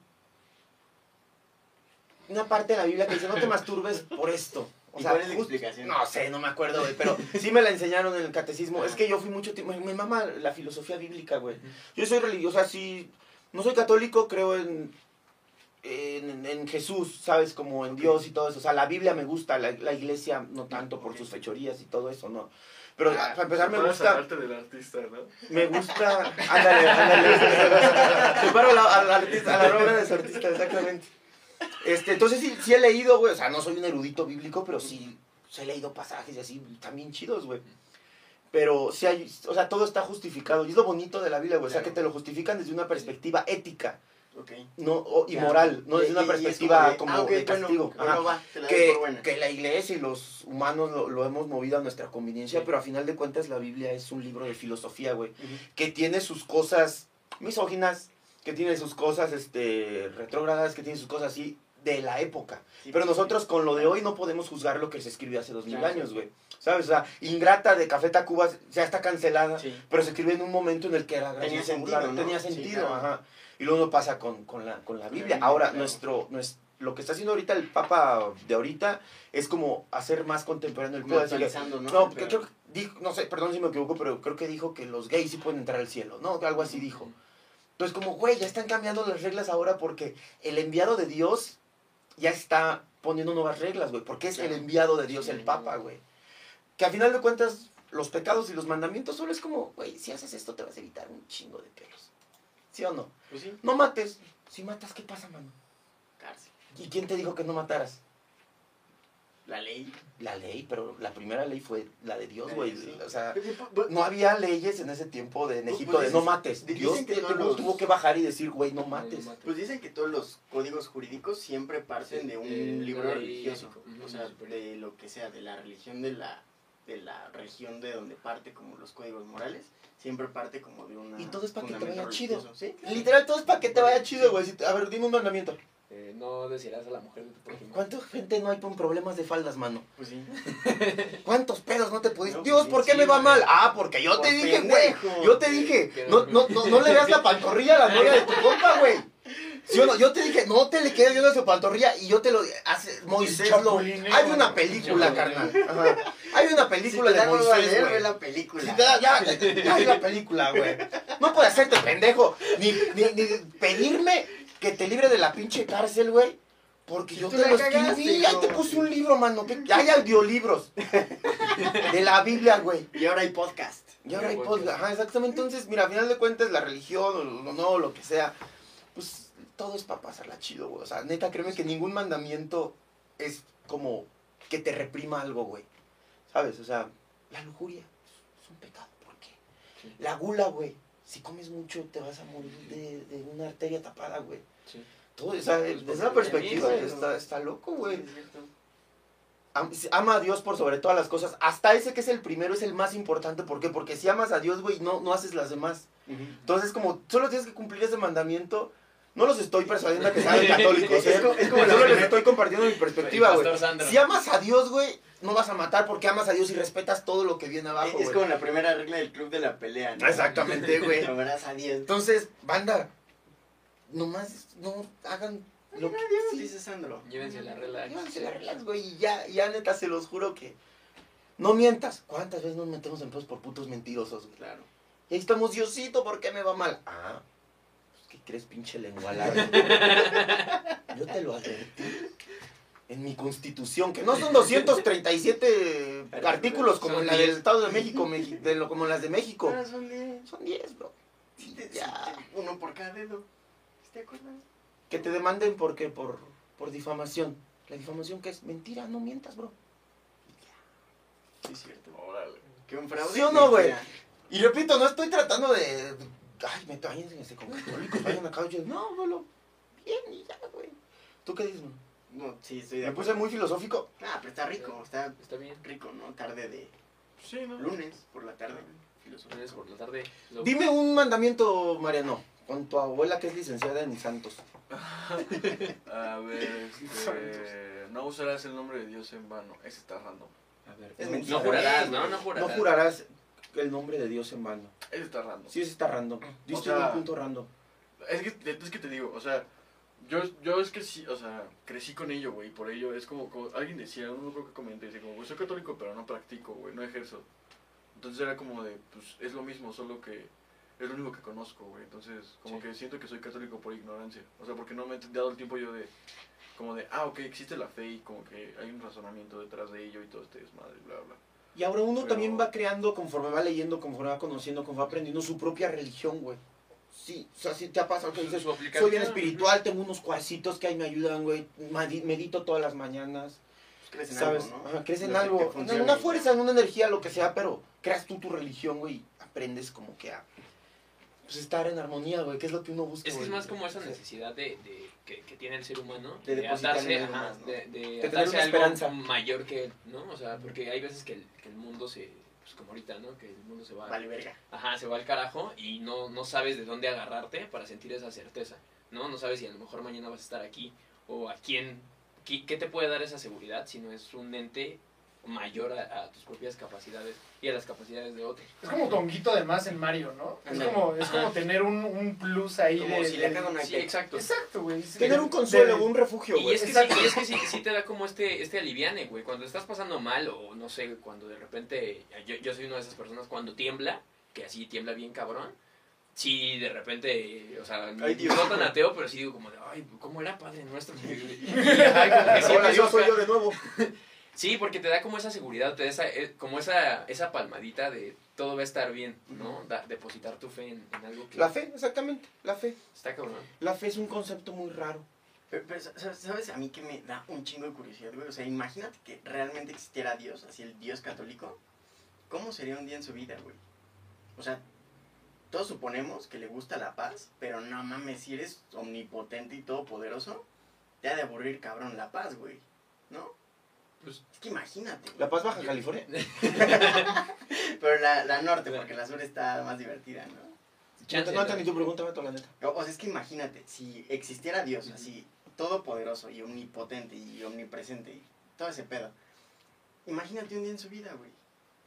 una parte de la Biblia que dice no te masturbes por esto. O ¿Y sea, cuál es la just- explicación? No sé, no me acuerdo, güey, pero sí me la enseñaron en el catecismo. Es que yo fui mucho tiempo, me, me mama la filosofía bíblica, güey. Yo soy religiosa, sí, no soy católico, creo en, en, en Jesús, ¿sabes? Como en Dios y todo eso. O sea, la Biblia me gusta, la, la iglesia no tanto por sus fechorías y todo eso, ¿no? Pero Ah, para empezar me gusta... al arte del artista, ¿no? Me gusta. Ándale, ándale. Separo al artista, a la obra de su artista, exactamente. Este, entonces sí, sí he leído, güey. O sea, no soy un erudito bíblico, pero sí, sí he leído pasajes y así, también chidos, güey. Pero sí hay, o sea, todo está justificado. Y es lo bonito de la Biblia, güey. O sea, que te lo justifican desde una perspectiva ética Ok. no, y moral, no desde una y- y es perspectiva de, como ah, de bueno, castigo. bueno, va, te la doy que, que la iglesia y los humanos lo, lo hemos movido a nuestra conveniencia, Sí. pero a final de cuentas la Biblia es un libro de filosofía, güey, que tiene sus cosas misóginas, que tiene sus cosas este, retrógradas, que tiene sus cosas así de la época. Sí, Pero nosotros con lo de hoy no podemos juzgar lo que se escribió hace dos mil años, güey. ¿Sabes? O sea, Ingrata de Café Tacuba ya está cancelada, pero se escribió en un momento en el que era Tenía sentido, ¿no? Tenía sentido, claro. ajá. Y luego pasa con, con, la, con la Biblia. Ahora, nuestro, nues- lo que está haciendo ahorita el Papa de ahorita es como hacer más contemporáneo el actualizando, ¿no? No, porque creo que dijo, no sé, perdón si me equivoco, pero creo que dijo que los gays sí pueden entrar al cielo, ¿no? Algo así dijo. Entonces, como, güey, ya están cambiando las reglas ahora porque el enviado de Dios ya está poniendo nuevas reglas, güey. Porque es el enviado de Dios, el Papa, güey. Que a final de cuentas, los pecados y los mandamientos solo es como, güey, si haces esto te vas a evitar un chingo de pelos. ¿Sí o no? Pues sí, No mates. Si matas, ¿qué pasa, mano? cárcel. ¿Y quién te dijo que no mataras? La ley. La ley, pero la primera ley fue la de Dios, güey. sí. O sea, Pues, no había leyes en ese tiempo de, en Pues, Egipto pues de no mates. dicen Dios que te- tuvo, los- tuvo que bajar y decir, güey, no No, mates. Pues dicen que todos los códigos jurídicos siempre parten de un Eh, libro religioso. O sea, de lo que sea, de la religión de la, de la región de donde parte como los códigos morales, siempre parte como de una... Y todo es para que te vaya chido. Sí. Literal, todo es para que te vaya chido, güey. A ver, dime un mandamiento. Eh, no decirás a la mujer de tu prójimo. ¿Cuánta gente no hay con problemas de faldas, mano? Pues sí. ¿Cuántos pedos no te pudiste? No, Dios, ¿por qué sí, me va güey. mal? Ah, porque yo te dije, güey. Yo te dije, Que no, no, no, no le veas la pantorrilla a la novia de tu compa, güey. ¿Sí o no? Yo te dije, no te le quedes viendo su pantorrilla y yo te lo hace Moisés lo. Hay una película, carnal. Ajá. Hay una película de Moisés, ve la película. Si te da- ya, ya hay la película, güey. No puedes hacerte pendejo. Ni, ni, ni pedirme que te libre de la pinche cárcel, güey. Porque Si yo te lo escribí. Ahí te puse un libro, mano. que Hay audiolibros. De la Biblia, güey. Y ahora hay podcast. Y ahora hay podcast. Ajá, exactamente. Entonces, mira, a final de cuentas, la religión o lo- no, lo que sea, todo es para pasarla chido, güey. O sea, neta, créeme que ningún mandamiento es como que te reprima algo, güey. ¿Sabes? O sea, la lujuria es un pecado. ¿Por qué? Sí. La gula, güey. Si comes mucho, te vas a morir de, de una arteria tapada, güey. Sí. Todo, o sea, Pues, desde esa perspectiva está, está loco, güey. Es cierto. Am- Ama a Dios por sobre todas las cosas. Hasta ese que es el primero es el más importante. ¿Por qué? Porque si amas a Dios, güey, no, no haces las demás. Entonces, como solo tienes que cumplir ese mandamiento, no los estoy persuadiendo a que sean católicos. ¿eh? Es como- es como solo les estoy compartiendo mi perspectiva, güey. Si amas a Dios, güey, no vas a matar porque amas a Dios y respetas todo lo que viene abajo, es como la primera regla del club de la pelea, ¿no? Exactamente, güey. Amarás a Dios. Entonces, banda, nomás no hagan lo que Dios, sí. dice Sandro. Llévense la relax. Llévense la relax, güey, y ya, ya neta se los juro que no mientas. ¿Cuántas veces nos metemos en pedos por putos mentirosos, güey? Claro. Y ahí estamos, Diosito, ¿por qué me va mal? Ah, pues, ¿qué crees, pinche lengua larga? Yo te lo advertí. En mi constitución, que no son 237 artículos como la del 10. Estado de México, de lo, como las de México. Ah, son diez. Son 10, bro. Sí, Ya. Uno por cada dedo. ¿Te acuerdas? Que te demanden por qué, por, por difamación. La difamación que es mentira, no mientas, bro. Sí, es cierto. Órale. Que un fraude. ¿Sí o no, güey? Y repito, no estoy tratando de. Ay, me váyanse con católicos, vayan acá. Yo, no, bro. Bien, y ya, güey. ¿Tú qué dices, man? No, sí, estoy de Me acuerdo. puse muy filosófico. Ah, pero está rico. Está Está bien. rico, ¿no? Tarde de Sí, ¿no? lunes por la tarde. Filosofía. Lunes por la tarde. lo- Dime un mandamiento, Mariano, con tu abuela que es licenciada en Santos. A ver, este, no usarás el nombre de Dios en vano. Ese está random. A ver, Es no, mentira. No jurarás, ¿no? No No jurarás. El nombre de Dios en vano. Ese está random. Sí, ese está random. Diste sea- un punto random. Es que, es que te digo, o sea, yo, yo es que sí, o sea, crecí con ello, güey, por ello es como, como alguien decía, uno creo que comenté, dice como, güey, soy católico, pero no practico, güey, no ejerzo. Entonces era como de, pues, es lo mismo, solo que es lo único que conozco, güey. Entonces, como Sí. que siento que soy católico por ignorancia. O sea, porque no me he dado el tiempo yo de, como de, ah, ok, existe la fe y como que hay un razonamiento detrás de ello y todo este desmadre, bla, bla. Y ahora uno Pero- también va creando, conforme va leyendo, conforme va conociendo, conforme va aprendiendo su propia religión, güey. Sí, o sea, sí te ha pasado que Su- dices, soy bien espiritual, tengo unos cuarcitos que ahí me ayudan, güey. Medito todas las mañanas, Pues crees en ¿sabes? algo, ¿no? Ajá, crees en Lo que te algo, una y fuerza, una energía, lo que sea, pero creas tú tu religión, güey, y aprendes como que a pues, estar en armonía, güey, que es lo que uno busca. Es que es más como esa necesidad de, de- que, que tiene el ser humano De de, atarse, ajá, más, ¿no? de, de tener atarse una a algo esperanza. mayor que él, ¿no? O sea, porque hay veces que el, que el mundo se, pues como ahorita, ¿no? Que el mundo se va, Vale, verga. ajá, se va al carajo y no, no sabes de dónde agarrarte para sentir esa certeza, ¿no? No sabes si a lo mejor mañana vas a estar aquí o a quién, qué, qué te puede dar esa seguridad si no es un ente mayor a, a tus propias capacidades y a las capacidades de otros. Es como tu honguito de más en Mario, ¿no? Es como, es como tener un, un plus ahí Como de... si le cago una Sí, exacto. Exacto, güey. Tener un consuelo, de- un refugio, Y güey. es que, sí, Exacto. y es que sí, sí te da como este, este aliviane, güey. Cuando estás pasando mal o no sé, cuando de repente, yo, yo soy una de esas personas cuando tiembla, que así tiembla bien cabrón, sí, de repente, o sea, Ay, Dios. no tan ateo, pero sí digo como de, ay, ¿cómo era Padre Nuestro? Y, ay, como que sí me yo soy yo de nuevo. Sí, porque te da como esa seguridad, te da esa, eh, como esa, esa palmadita de todo va a estar bien, ¿no? Da- depositar tu fe en, en algo que La fe, exactamente, la fe. está cabrón. La fe es un concepto muy raro. Pero, pero, ¿sabes- ¿sabes a mí que me da un chingo de curiosidad, güey? O sea, imagínate que realmente existiera Dios, así el Dios católico. ¿Cómo sería un día en su vida, güey? O sea, todos suponemos que le gusta la paz, pero no mames, si eres omnipotente y todopoderoso, te ha de aburrir cabrón la paz, güey. ¿No? Pues- es que imagínate. güey. La Paz Baja California. Pero la, la norte, porque la sur está más divertida, ¿no? No, Chance, te- no entendí tu pregunta, Beto, la neta. O, o sea, es que imagínate, si existiera Dios así, todopoderoso y omnipotente y omnipresente y todo ese pedo, imagínate un día en su vida, güey.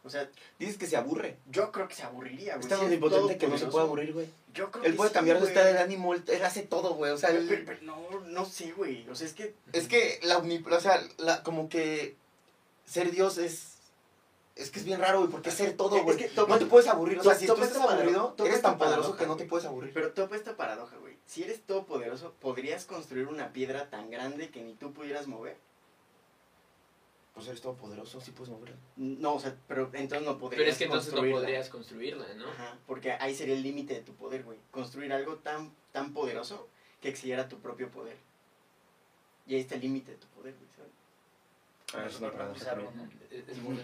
O sea, Dices que se aburre. yo creo que se aburriría, güey. Es tan Si omnipotente que no se puede aburrir, güey. Yo creo Él que puede sí, cambiar de güey. estado de ánimo, él, él hace todo, güey. O sea, Pero, él- pero- pero no, no sé, güey. O sea, es que es que la. O sea, la, como que ser Dios es... Es que es bien raro, güey, porque es ser todo, Es güey. que topa- no te puedes aburrir. O sea, si tú estás aburrido, eres tan poderoso que no te puedes aburrir. Pero topa esta paradoja, güey. Si eres todopoderoso, ¿podrías construir una piedra tan grande que ni tú pudieras mover? Pues eres todopoderoso, sí puedes moverlo. No, o sea, pero entonces no podrías Pero es que entonces no construirla. podrías construirla, ¿no? Ajá, porque ahí sería el límite de tu poder, güey. Construir algo tan, tan poderoso que excediera tu propio poder. Y ahí está el límite de tu poder, güey, ¿sabes? Ah, es una paradoja también. Es, buena.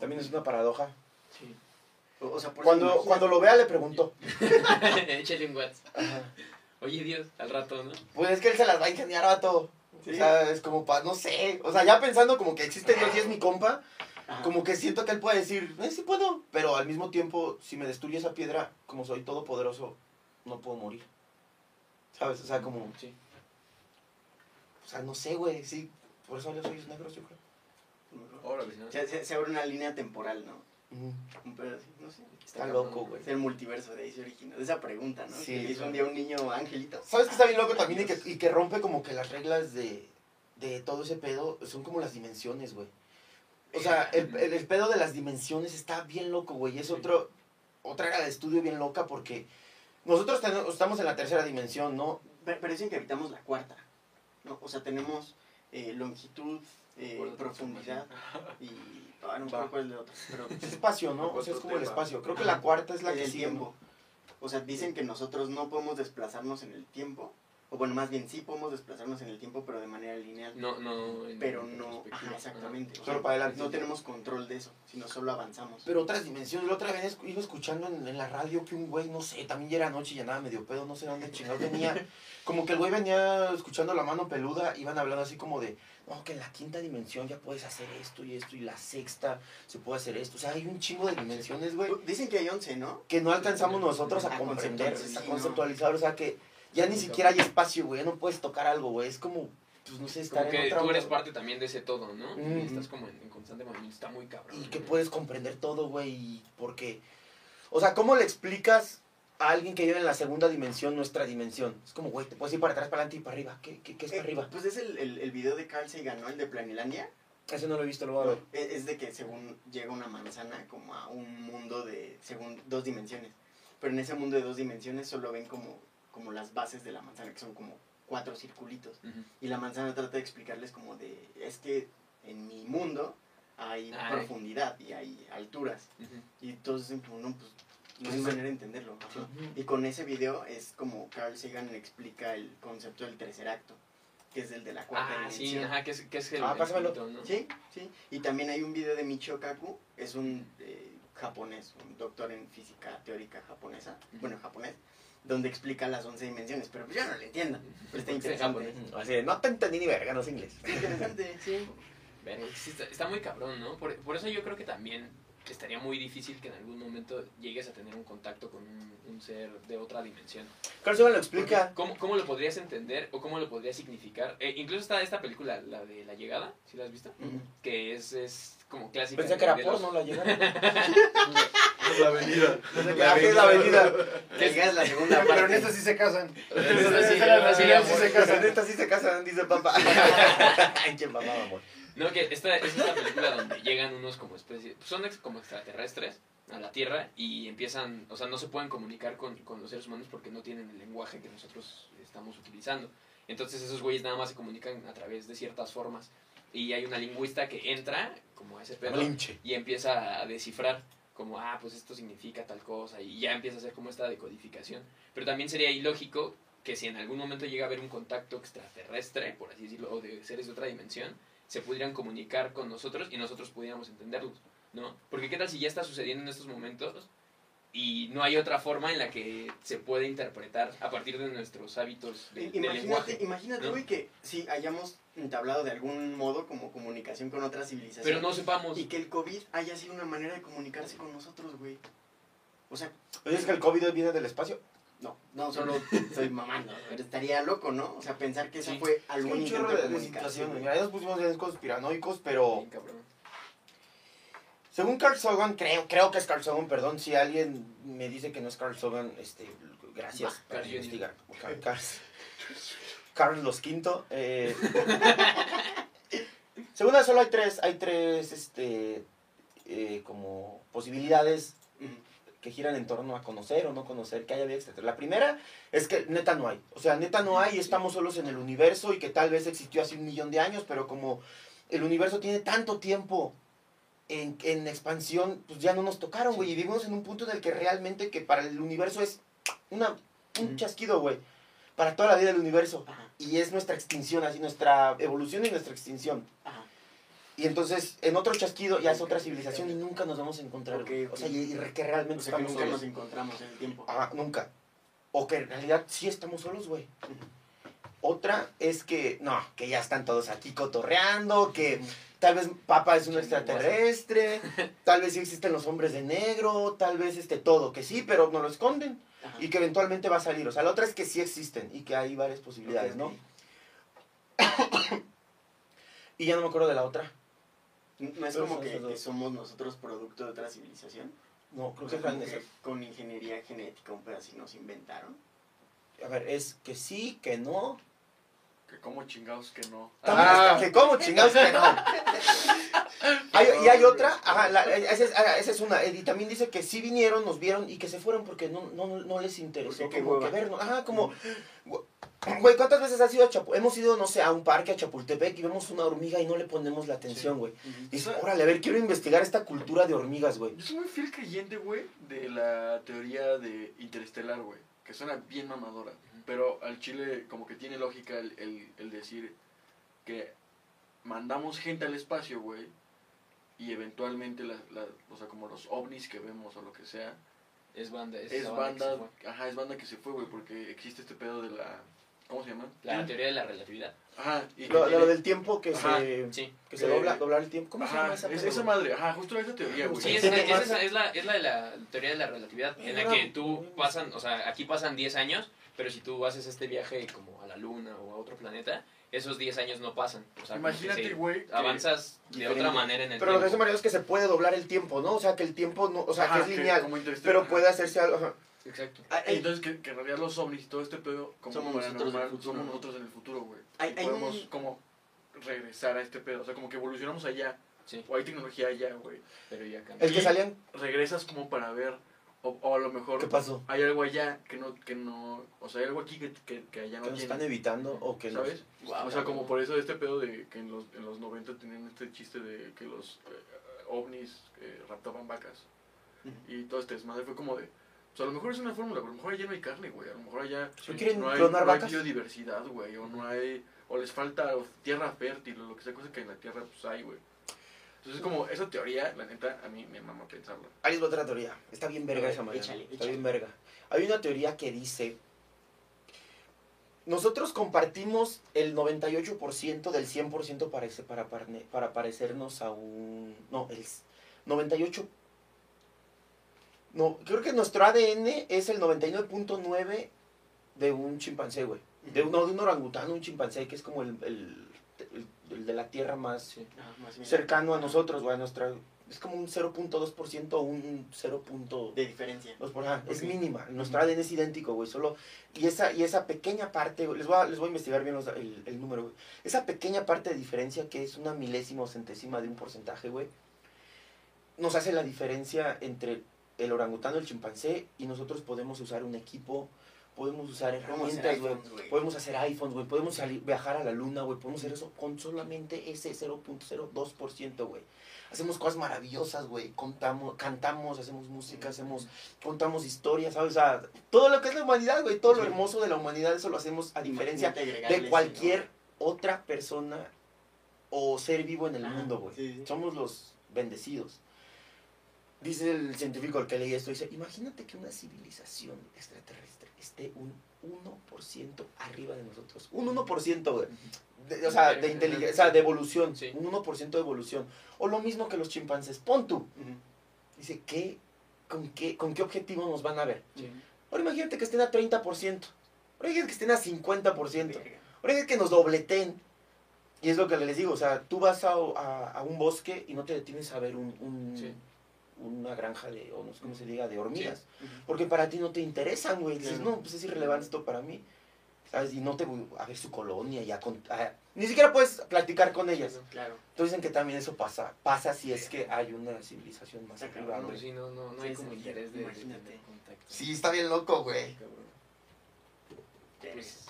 También es una paradoja. Sí. O, o sea, por eso Cuando, imagínate- cuando lo vea le pregunto. Échale un WhatsApp. Ajá. Oye, Dios, al rato, ¿no? Pues es que él se las va a ingeniar a todo. Sí. O sea, es como para, no sé. O sea, ya pensando como que existe Dios y es mi compa, Ajá. como que siento que él puede decir, eh, sí puedo. Pero al mismo tiempo, si me destruye esa piedra, como soy todopoderoso, no puedo morir. ¿Sabes? O sea, como, Sí. o sea, no sé, güey, sí. Por eso los ojos negros, yo creo. Órale. Se, se- se abre una línea temporal, ¿no? Un pedo así, no sé. Está loco, güey. Es el multiverso, de ahí se origina. De esa pregunta, ¿no? Sí, que hizo un día un niño angelito. ¿Sabes que está bien loco también y que, y que rompe como que las reglas de, de todo ese pedo? Son como las dimensiones, güey. O sea, el, el, el pedo de las dimensiones está bien loco, güey. Es otro, otra era de estudio bien loca porque nosotros tenemos- estamos en la tercera dimensión, ¿no? Pero, pero dicen que habitamos la cuarta, ¿no? O sea, tenemos eh, longitud, eh, profundidad y... Ah, no me acuerdo cuál es el otro, pero... Es espacio, ¿no? O sea, es como el espacio. Creo que la cuarta es la que el sigue, tiempo. ¿no? O sea, dicen que nosotros no podemos desplazarnos en el tiempo. O bueno, más bien sí podemos desplazarnos en el tiempo, pero de manera lineal. No, no. en Pero no, ajá, exactamente. O Solo para adelante. no tenemos control de eso, sino solo avanzamos. Pero otras dimensiones. La otra vez iba escuchando en, en la radio que un güey, no sé, también ya era noche y ya nada medio pedo, no sé dónde chingado venía. Como que el güey venía escuchando la mano peluda, iban hablando así como de, no, que en la quinta dimensión ya puedes hacer esto y esto, y la sexta se puede hacer esto. O sea, hay un chingo de dimensiones, güey, Dicen que hay 11, ¿no? que no alcanzamos nosotros a A comprender, conceptualizar, a conceptualizar. O sea, que ya ni siquiera hay espacio, güey, ya no puedes tocar algo, güey. Es como, pues no sé, estar Como en que otra tú eres onda. parte también de ese todo, ¿no? Ujú. Y estás como en, en constante movimiento, está muy cabrón. y que puedes comprender todo, güey, y porque... O sea, ¿cómo le explicas a alguien que vive en la segunda dimensión nuestra dimensión? Es como, güey, te puedes ir para atrás, para adelante y para arriba. ¿Qué, qué, qué es para Eh, arriba? Pues es el, el, el video de Carl Sagan, ¿no? El de Planilandia. Ese no lo he visto, lo voy a ver. Es, es de que según llega una manzana como a un mundo de, según dos dimensiones. Pero en ese mundo de dos dimensiones solo ven como, como las bases de la manzana, que son como cuatro circulitos. Y la manzana trata de explicarles como de, es que en mi mundo hay Ay. profundidad y hay alturas. Y todos dicen no, pues no hay sí. manera de entenderlo. Ajá. Y con ese video es como Carl Sagan explica el concepto del tercer acto, que es el de la cuarta Ah, sí, dimensión. ajá, que es, que es el. Ah, el pásamelo. ¿no? Sí, sí. Y también hay un video de Michio Kaku, es un eh, japonés, un doctor en física teórica japonesa, bueno, japonés, donde explica las 11 dimensiones, pero pues yo no lo entiendo. Pero está Sí, interesante. Así de, no te entendí ni verga, no sé inglés. Está interesante, sí. Sí, está, está muy cabrón, ¿no? Por, por eso yo creo que también estaría muy difícil que en algún momento llegues a tener un contacto con un, un ser de otra dimensión. Carl Sagan lo explica. ¿Cómo, ¿Cómo lo podrías entender o cómo lo podrías significar? Eh, incluso está esta película, la de La Llegada, ¿sí la has visto? Que es, es como clásica. Pensé que era porno la llegada. Es la avenida. Pensé que era la avenida. Que es la segunda parte. Pero en esta sí se casan. En sí, esta sí, se casan. En esta sí se casan, dice papá. Ay, qué mamá, amor. No, que esta es esta película donde llegan unos como especie, son ex- como extraterrestres a la Tierra y empiezan, o sea, no se pueden comunicar con, con los seres humanos porque no tienen el lenguaje que nosotros estamos utilizando. Entonces esos güeyes nada más se comunican a través de ciertas formas. Y hay una lingüista que entra como a ese pedo Malinche. y empieza a descifrar como, ah, pues esto significa tal cosa y ya empieza a hacer como esta decodificación. Pero también sería ilógico que si en algún momento llega a haber un contacto extraterrestre, por así decirlo, o de seres de otra dimensión, se pudieran comunicar con nosotros y nosotros pudiéramos entenderlos, ¿no? Porque qué tal si ya está sucediendo en estos momentos y no hay otra forma en la que se puede interpretar a partir de nuestros hábitos de, de Imagínate, lenguaje. imagínate, ¿no? güey, que si hayamos entablado de algún modo como comunicación con otra civilización. Pero no sepamos. Y que el COVID haya sido una manera de comunicarse con nosotros, güey. O sea, es que el COVID viene del espacio. No, no solo estoy mamando, pero estaría loco, ¿no? O sea, pensar que Sí. fue Es que algún intento chorro de de, comunicación. Ahí nos pusimos bien conspiranoicos, pero cabrón. según Carl Sagan, creo, creo que es Carl Sagan, perdón, si alguien me dice que no es Carl Sagan, este, gracias Carl Jr. investigar. Carl, Carl- Carlos V. eh. según eso, solo hay tres, hay tres, este, eh, como posibilidades. Que giran en torno a conocer o no conocer que haya vida extraterrestre. La primera es que neta no hay. O sea, neta no hay y estamos solos en el universo y que tal vez existió hace un millón de años, pero como el universo tiene tanto tiempo en, en expansión, pues ya no nos tocaron, güey. Y vivimos en un punto en el que realmente que para el universo es una, un chasquido, güey. Para toda la vida del universo. Ajá, Y es nuestra extinción, así nuestra evolución y nuestra extinción. ajá. Y entonces, en otro chasquido ya es otra civilización y nunca nos vamos a encontrar. O sea, y, que realmente O sea, que estamos nunca solos. nos encontramos en el tiempo. Ajá, nunca. O que en realidad sí estamos solos, güey. Otra es que, no, que ya están todos aquí cotorreando, que tal vez Papa es un extraterrestre, tal vez sí existen los hombres de negro, tal vez este todo, que sí, pero no lo esconden Ajá. y que eventualmente va a salir. O sea, la otra es que sí existen y que hay varias posibilidades, ¿no? Y ya no me acuerdo de la otra. ¿No es como que, somos nosotros producto de otra civilización? No, creo que sea, como con ingeniería genética, un pedacito nos inventaron. A ver, es que sí, que no. Que como chingados que no. Ah, que cómo chingados que no. Hay- y hay otra, ajá, la- esa, es, esa es una. Y también dice que sí vinieron, nos vieron y que se fueron porque no, no, no les interesó como que vernos. Ajá, como. Güey, ¿cuántas veces has ido a Chapultepec? Hemos ido, no sé, a un parque a Chapultepec y vemos una hormiga y no le ponemos la atención, güey. Dices, órale, a ver, quiero investigar esta cultura de hormigas, güey. Yo soy muy fiel creyente, güey, de la teoría de interestelar, güey. Que suena bien mamadora. Pero al chile como que tiene lógica el, el, el decir que mandamos gente al espacio, güey. Y eventualmente, la, la- o sea, como los ovnis que vemos o lo que sea, Es banda, es, es banda, que se banda, fue. ajá, es banda que se fue, güey, porque existe este pedo de la, ¿cómo se llama? La teoría de la relatividad. Ajá, y Lo, tiene- lo del tiempo que Ajá, se. Sí. Que se Eh, dobla, doblar el tiempo. ¿Cómo se Ajá, llama esa es- pedo, esa madre, ajá, justo esa teoría, güey. Sí, Sí, esa, sí, esa- es, la, es la de la teoría de la relatividad, en la que tú pasan, o sea, aquí pasan 10 años, pero si tú haces este viaje como a la luna o a otro planeta, esos 10 años no pasan. O sea, Imagínate, se- güey. avanzas de Diferente. otra manera en el Pero lo que tiempo. Mario es que se puede doblar el tiempo, ¿no? O sea, que el tiempo no. O sea, ajá, que es lineal. Pero puede hacerse algo. Exacto. Hay, hay- entonces que, que en realidad los ovnis y todo este pedo como Somos nosotros futuro, somos ¿no? nosotros en el futuro, güey. hay- Y hay podemos un- como regresar a este pedo, o sea, como que evolucionamos allá, Sí, o hay tecnología allá, güey. pero ya cambió. El que salían. Regresas como para ver, o, o a lo mejor ¿Qué pasó? hay algo allá que no, que no, o sea, hay algo aquí que, que, que allá Que no nos están tiene, evitando o que ¿sabes? O sea, como por eso este pedo de que en los, en los 90 tenían este chiste de que los eh, ovnis eh, raptaban vacas. Y todo este desmadre fue como de, pues a lo mejor es una fórmula, pero a lo mejor allá no hay carne, güey, a lo mejor allá ¿No quieren no hay, no hay biodiversidad, güey, o no hay, o les falta o tierra fértil, o lo que sea, cosa que en la tierra pues hay, güey. Entonces como esa teoría, la neta, a mí me mama pensarla. Ahí es otra teoría. Está bien verga ver, esa manera. échale, Está échale. bien verga. Hay una teoría que dice. Nosotros compartimos el 98% del 100% para, para, parne- para parecernos a un... No, el s- 98... No, creo que nuestro ADN es el 99.9 de un chimpancé, güey. De un, no, de un orangután, un chimpancé, que es como el, el- el- el de la Tierra más bien. cercano a nosotros, güey. a Nuestra, es como un 0.2% o un 0. De diferencia. Por- Es mínima. Nuestro ADN es idéntico, güey. Solo. Y esa, y esa pequeña parte, les voy a, les voy a investigar bien los- el, el número, güey. Esa pequeña parte de diferencia, que es una milésima o centésima de un porcentaje, güey, nos hace la diferencia entre el orangután o el chimpancé y nosotros podemos usar un equipo, podemos usar herramientas, güey. Podemos hacer iPhones, güey. Podemos salir, viajar a la luna, güey. Podemos hacer eso con solamente ese 0.02%, güey. Hacemos cosas maravillosas, güey. Contamos, cantamos, hacemos música, hacemos, contamos historias, ¿sabes? O sea, todo lo que es la humanidad, güey. Todo lo hermoso de la humanidad, eso lo hacemos a diferencia de cualquier otra persona o ser vivo en el mundo, güey. Somos los bendecidos. Dice el científico al que leí esto, dice, imagínate que una civilización extraterrestre esté un 1% arriba de nosotros. Un 1%, güey. De- o sea, de inteligencia, o sea, de evolución. Sí. Un 1% de evolución. O lo mismo que los chimpancés. Pon tú. Dice, ¿qué, con, qué, ¿con qué objetivo nos van a ver? Sí. Ahora imagínate que estén a 30%. Ahora imagínate que estén a 50%. Verga. Ahora es que nos dobleten. Y es lo que les digo, o sea, tú vas a, a- a un bosque y no te detienes a ver un, un- Sí. Una granja de, o no sé cómo se diga, de hormigas. Porque para ti no te interesan, güey. Dices, Claro. no, pues es irrelevante esto para mí. ¿Sabes? Y no te voy a ver su colonia y a, con- a- Ni siquiera puedes platicar con ellas. Claro. Entonces dicen que también eso pasa. Pasa si es que hay una civilización más arriba. Pues sí, no, no, no Sí, hay como interés de, contacto. Sí, está bien loco, güey. Pues,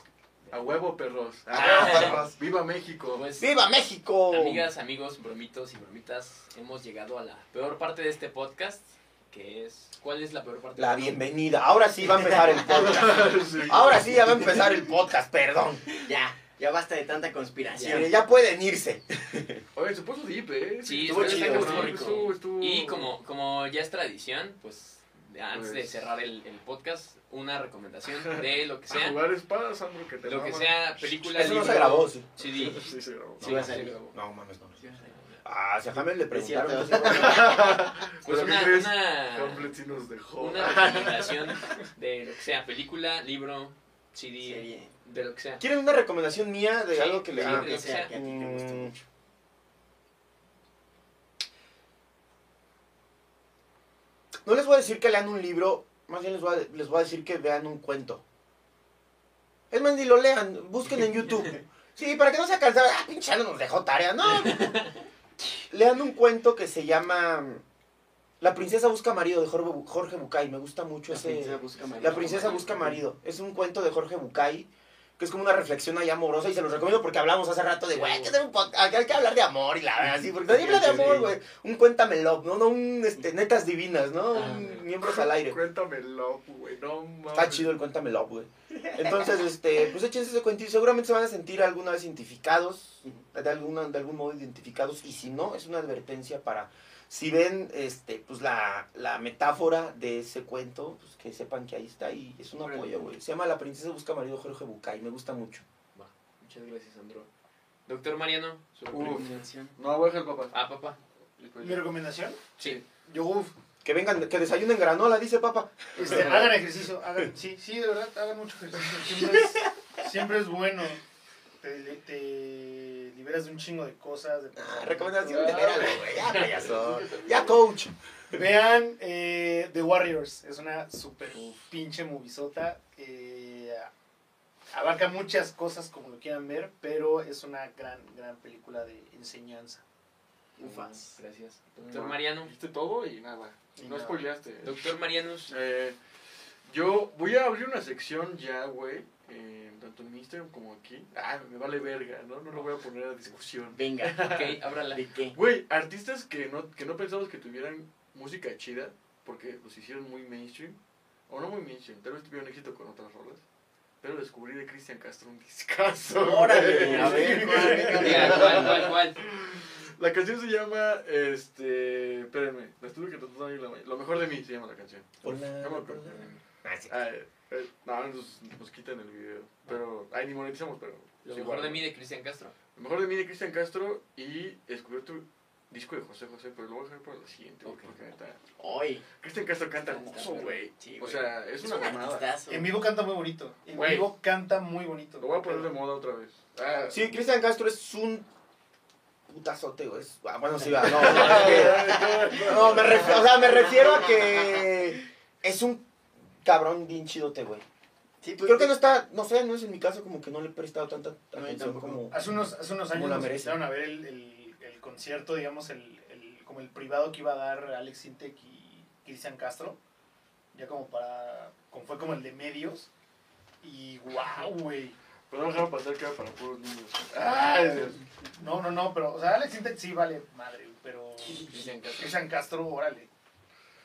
A huevo, perros. Ah, perros. ¡Viva México! Pues, ¡Viva México! Amigas, amigos, bromitos y bromitas, hemos llegado a la peor parte de este podcast, que es... ¿Cuál es la peor parte? La de bienvenida. Ahora sí va a empezar el podcast. Sí. Ahora sí ya va a empezar el podcast, perdón. ya, ya basta de tanta conspiración. Ya, ya pueden irse. Oye, se puso deep, ¿eh? Sí, estuvo chido, chido, estuvo estuvo estuvo- estuvo- Y como, como ya es tradición, pues antes de Pues- cerrar el, el podcast, una recomendación de lo que A sea. jugar espadas, Sandro, que te Lo que sea, película, Eso no libro, se grabó, sí. CD. Sí, se grabó. Sí, va a se salir. grabó. No, mames, no. Sí, Ah, si a Jamel le preguntaron. Pues ¿Pero qué una, una, Hamlet sí nos dejó. una recomendación de lo que sea, película, libro, CD, Serie. de lo que sea. ¿Quieren una recomendación mía de Sí, algo que le sí, de que que sea sea. que a ti te guste Mm. mucho. No les voy a decir que lean un libro, más bien les voy a, les voy a decir que vean un cuento. Es más, ni lo lean, busquen en YouTube. Sí, para que no se cansen, ah, pinche Alan nos dejó tarea, no. lean un cuento que se llama La princesa busca marido de Jorge Bucay, me gusta mucho La ese... princesa busca marido. La princesa busca marido. Es un cuento de Jorge Bucay, que es como una reflexión ahí amorosa y se los recomiendo porque hablamos hace rato de, güey, hay que, hacer un podcast, hay que hablar de amor y la verdad, así, porque nadie habla de amor, güey. Un cuéntame love, ¿no? No un, este, netas divinas, ¿no? Ah, Un miembros al aire. Cuéntamelo, güey. No mames. Está chido el cuéntame love, güey. Entonces, este, pues échense ese cuentito y seguramente se van a sentir alguna vez identificados, de, alguna, de algún modo identificados, y si no, es una advertencia para, si ven, este, pues la, la metáfora de ese cuento, pues que sepan que ahí está y es un apoyo, güey. Se llama La princesa busca marido Jorge Bucay, me gusta mucho. Va, muchas gracias, Sandro. Doctor Mariano, su Uf. recomendación. No, voy a dejar el papá. Ah, papá. Mi recomendación, Sí. yo, uf, Que vengan, que desayunen granola, dice papá. este, hagan ejercicio, hagan, sí, sí, de verdad, hagan mucho ejercicio. Siempre es, siempre es bueno. Te, te liberas de un chingo de cosas. De Ah, recomendación de verano, güey. Ya, payaso. Ya, coach. Vean eh, The Warriors, es una super pinche movisota. Eh, abarca muchas cosas como lo quieran ver, pero es una gran, gran película de enseñanza. Ufas. Gracias. Doctor No, Mariano. Dijiste todo y nada. Y no spoileaste. Doctor Marianus. Eh, yo voy a abrir una sección ya, güey. Eh, tanto en Instagram como aquí. Ah, me vale verga, ¿no? No lo voy a poner a discusión. Venga. Ok, ábrala. ¿De qué? Güey, artistas que no, que no pensamos que tuvieran música chida, porque los hicieron muy mainstream, o no muy mainstream, tal vez tuvieron éxito con otras rolas, pero descubrí de Cristian Castro un discazo. güey. Órale, a ver, ¿cuál? ¿Cuál, cuál, cuál? La canción se llama, este, espérenme, la estuve que tratando de la Lo mejor de mí se llama la canción. Hola, No me acuerdo. Ah, sí. Ah, eh, no, nos, nos quitan el video, pero, ay, ni monetizamos, pero. Lo mejor de mí de Cristian Castro. Lo mejor de mí de Cristian Castro y descubrí otro disco de José José, pero lo voy a dejar para la siguiente, porque neta. Hoy. Cristian Castro canta hermoso, güey. Sí, O sea, es una mamada. En vivo canta muy bonito. En vivo canta muy bonito. Lo voy a poner de moda otra vez. Ah, Sí, Cristian Castro es un putazote, güey. Es- ah, bueno, sí, va. No, no, me refiero, o sea, me refiero a que es un cabrón bien chidote, güey. Sí, pues, Creo que no está, no sé, no es en mi caso como que no le he prestado tanta atención como... Hace unos, hace unos años la nos invitaron a ver el, el, el concierto, digamos, el, el, como el privado que iba a dar Alex Sintek y Cristian Castro, ya como para, como fue como el de medios, y wow, güey. Pero no dejaron pasar que era para puros niños. Ay, Dios. No, no, no, pero, o sea, Alex Intec sí vale madre, pero Cristian Castro. Cristian Castro, órale.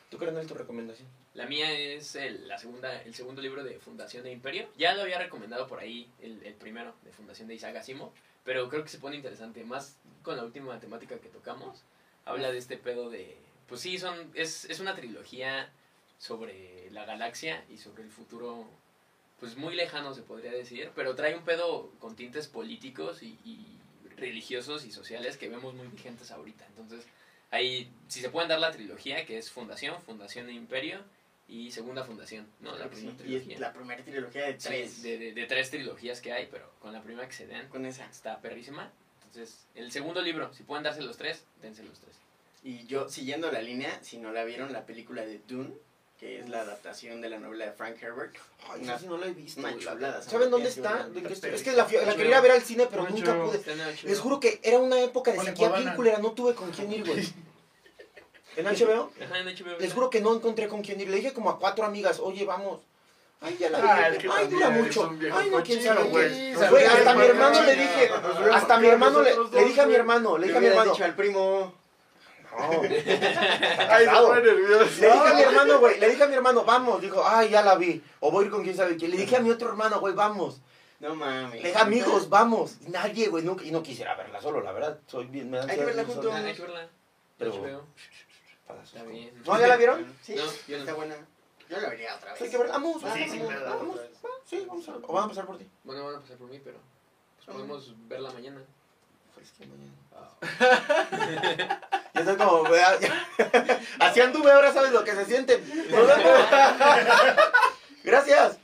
¿Tú, carnal, tu recomendación? La mía es el, la segunda, el segundo libro de Fundación de Imperio. Ya lo había recomendado por ahí el, el primero de Fundación de Isaac Asimov, pero creo que se pone interesante, más con la última temática que tocamos. Habla de este pedo de... Pues sí, son, es, es una trilogía sobre la galaxia y sobre el futuro, pues muy lejano se podría decir, pero trae un pedo con tintes políticos y, y religiosos y sociales que vemos muy vigentes ahorita. Entonces, ahí, si se pueden dar la trilogía, que es Fundación, Fundación e Imperio y Segunda Fundación, ¿no? La Creo que primera sí. Y trilogía. es la primera trilogía de Sí, tres. de, de- de tres trilogías que hay, pero con la primera que se den, Con esa. está perrísima. Entonces, el segundo libro, si pueden darse los tres, dense los tres. Y yo, siguiendo la línea, si no la vieron, la película de Dune, que es la adaptación de la novela de Frank Herbert. Ay, Una- sí no la he visto. una la chulada. ¿Saben dónde Sí, está? sí, ¿De qué sí. estoy? Es que la, la quería ir a ver al cine, pero nunca pude. Les juro que era una época de sequía bien culera, no tuve con quién ir, güey. ¿En HBO? Ajá, en HBO. Les juro que no encontré con quién ir. Le dije como a cuatro amigas, oye, vamos. Ay, ya la Ah, es vi. que Ay, dura mucho. Ay, no, quién sabe güey. hasta mi hermano le dije, hasta mi hermano le, dije a mi hermano, le dije a mi hermano. al primo. No, Ay, pone nervioso. Le dije a mi hermano, güey, le dije a mi hermano, vamos. Dijo, ay, ya la vi. O voy a ir con quién sabe quién. Le dije a mi otro hermano, güey, vamos. No mames. Le dije, amigos, vamos. Nadie, güey, nunca. Y no quisiera verla solo, la verdad. Soy bien, me da Hay que verla juntos. Ah, hay que verla. Pero- ¿No? ¿Ya la vieron? Sí, yo está buena. Yo la vería otra vez. Vamos, vamos, Sí, sí, vamos, vamos, sí, vamos a, o van a pasar por ti. Bueno, van a pasar por mí, pero pues, podemos verla mañana. Pues que mañana. Ah. Ya estoy como, ya. así anduve, ahora sabes lo que se siente. Gracias.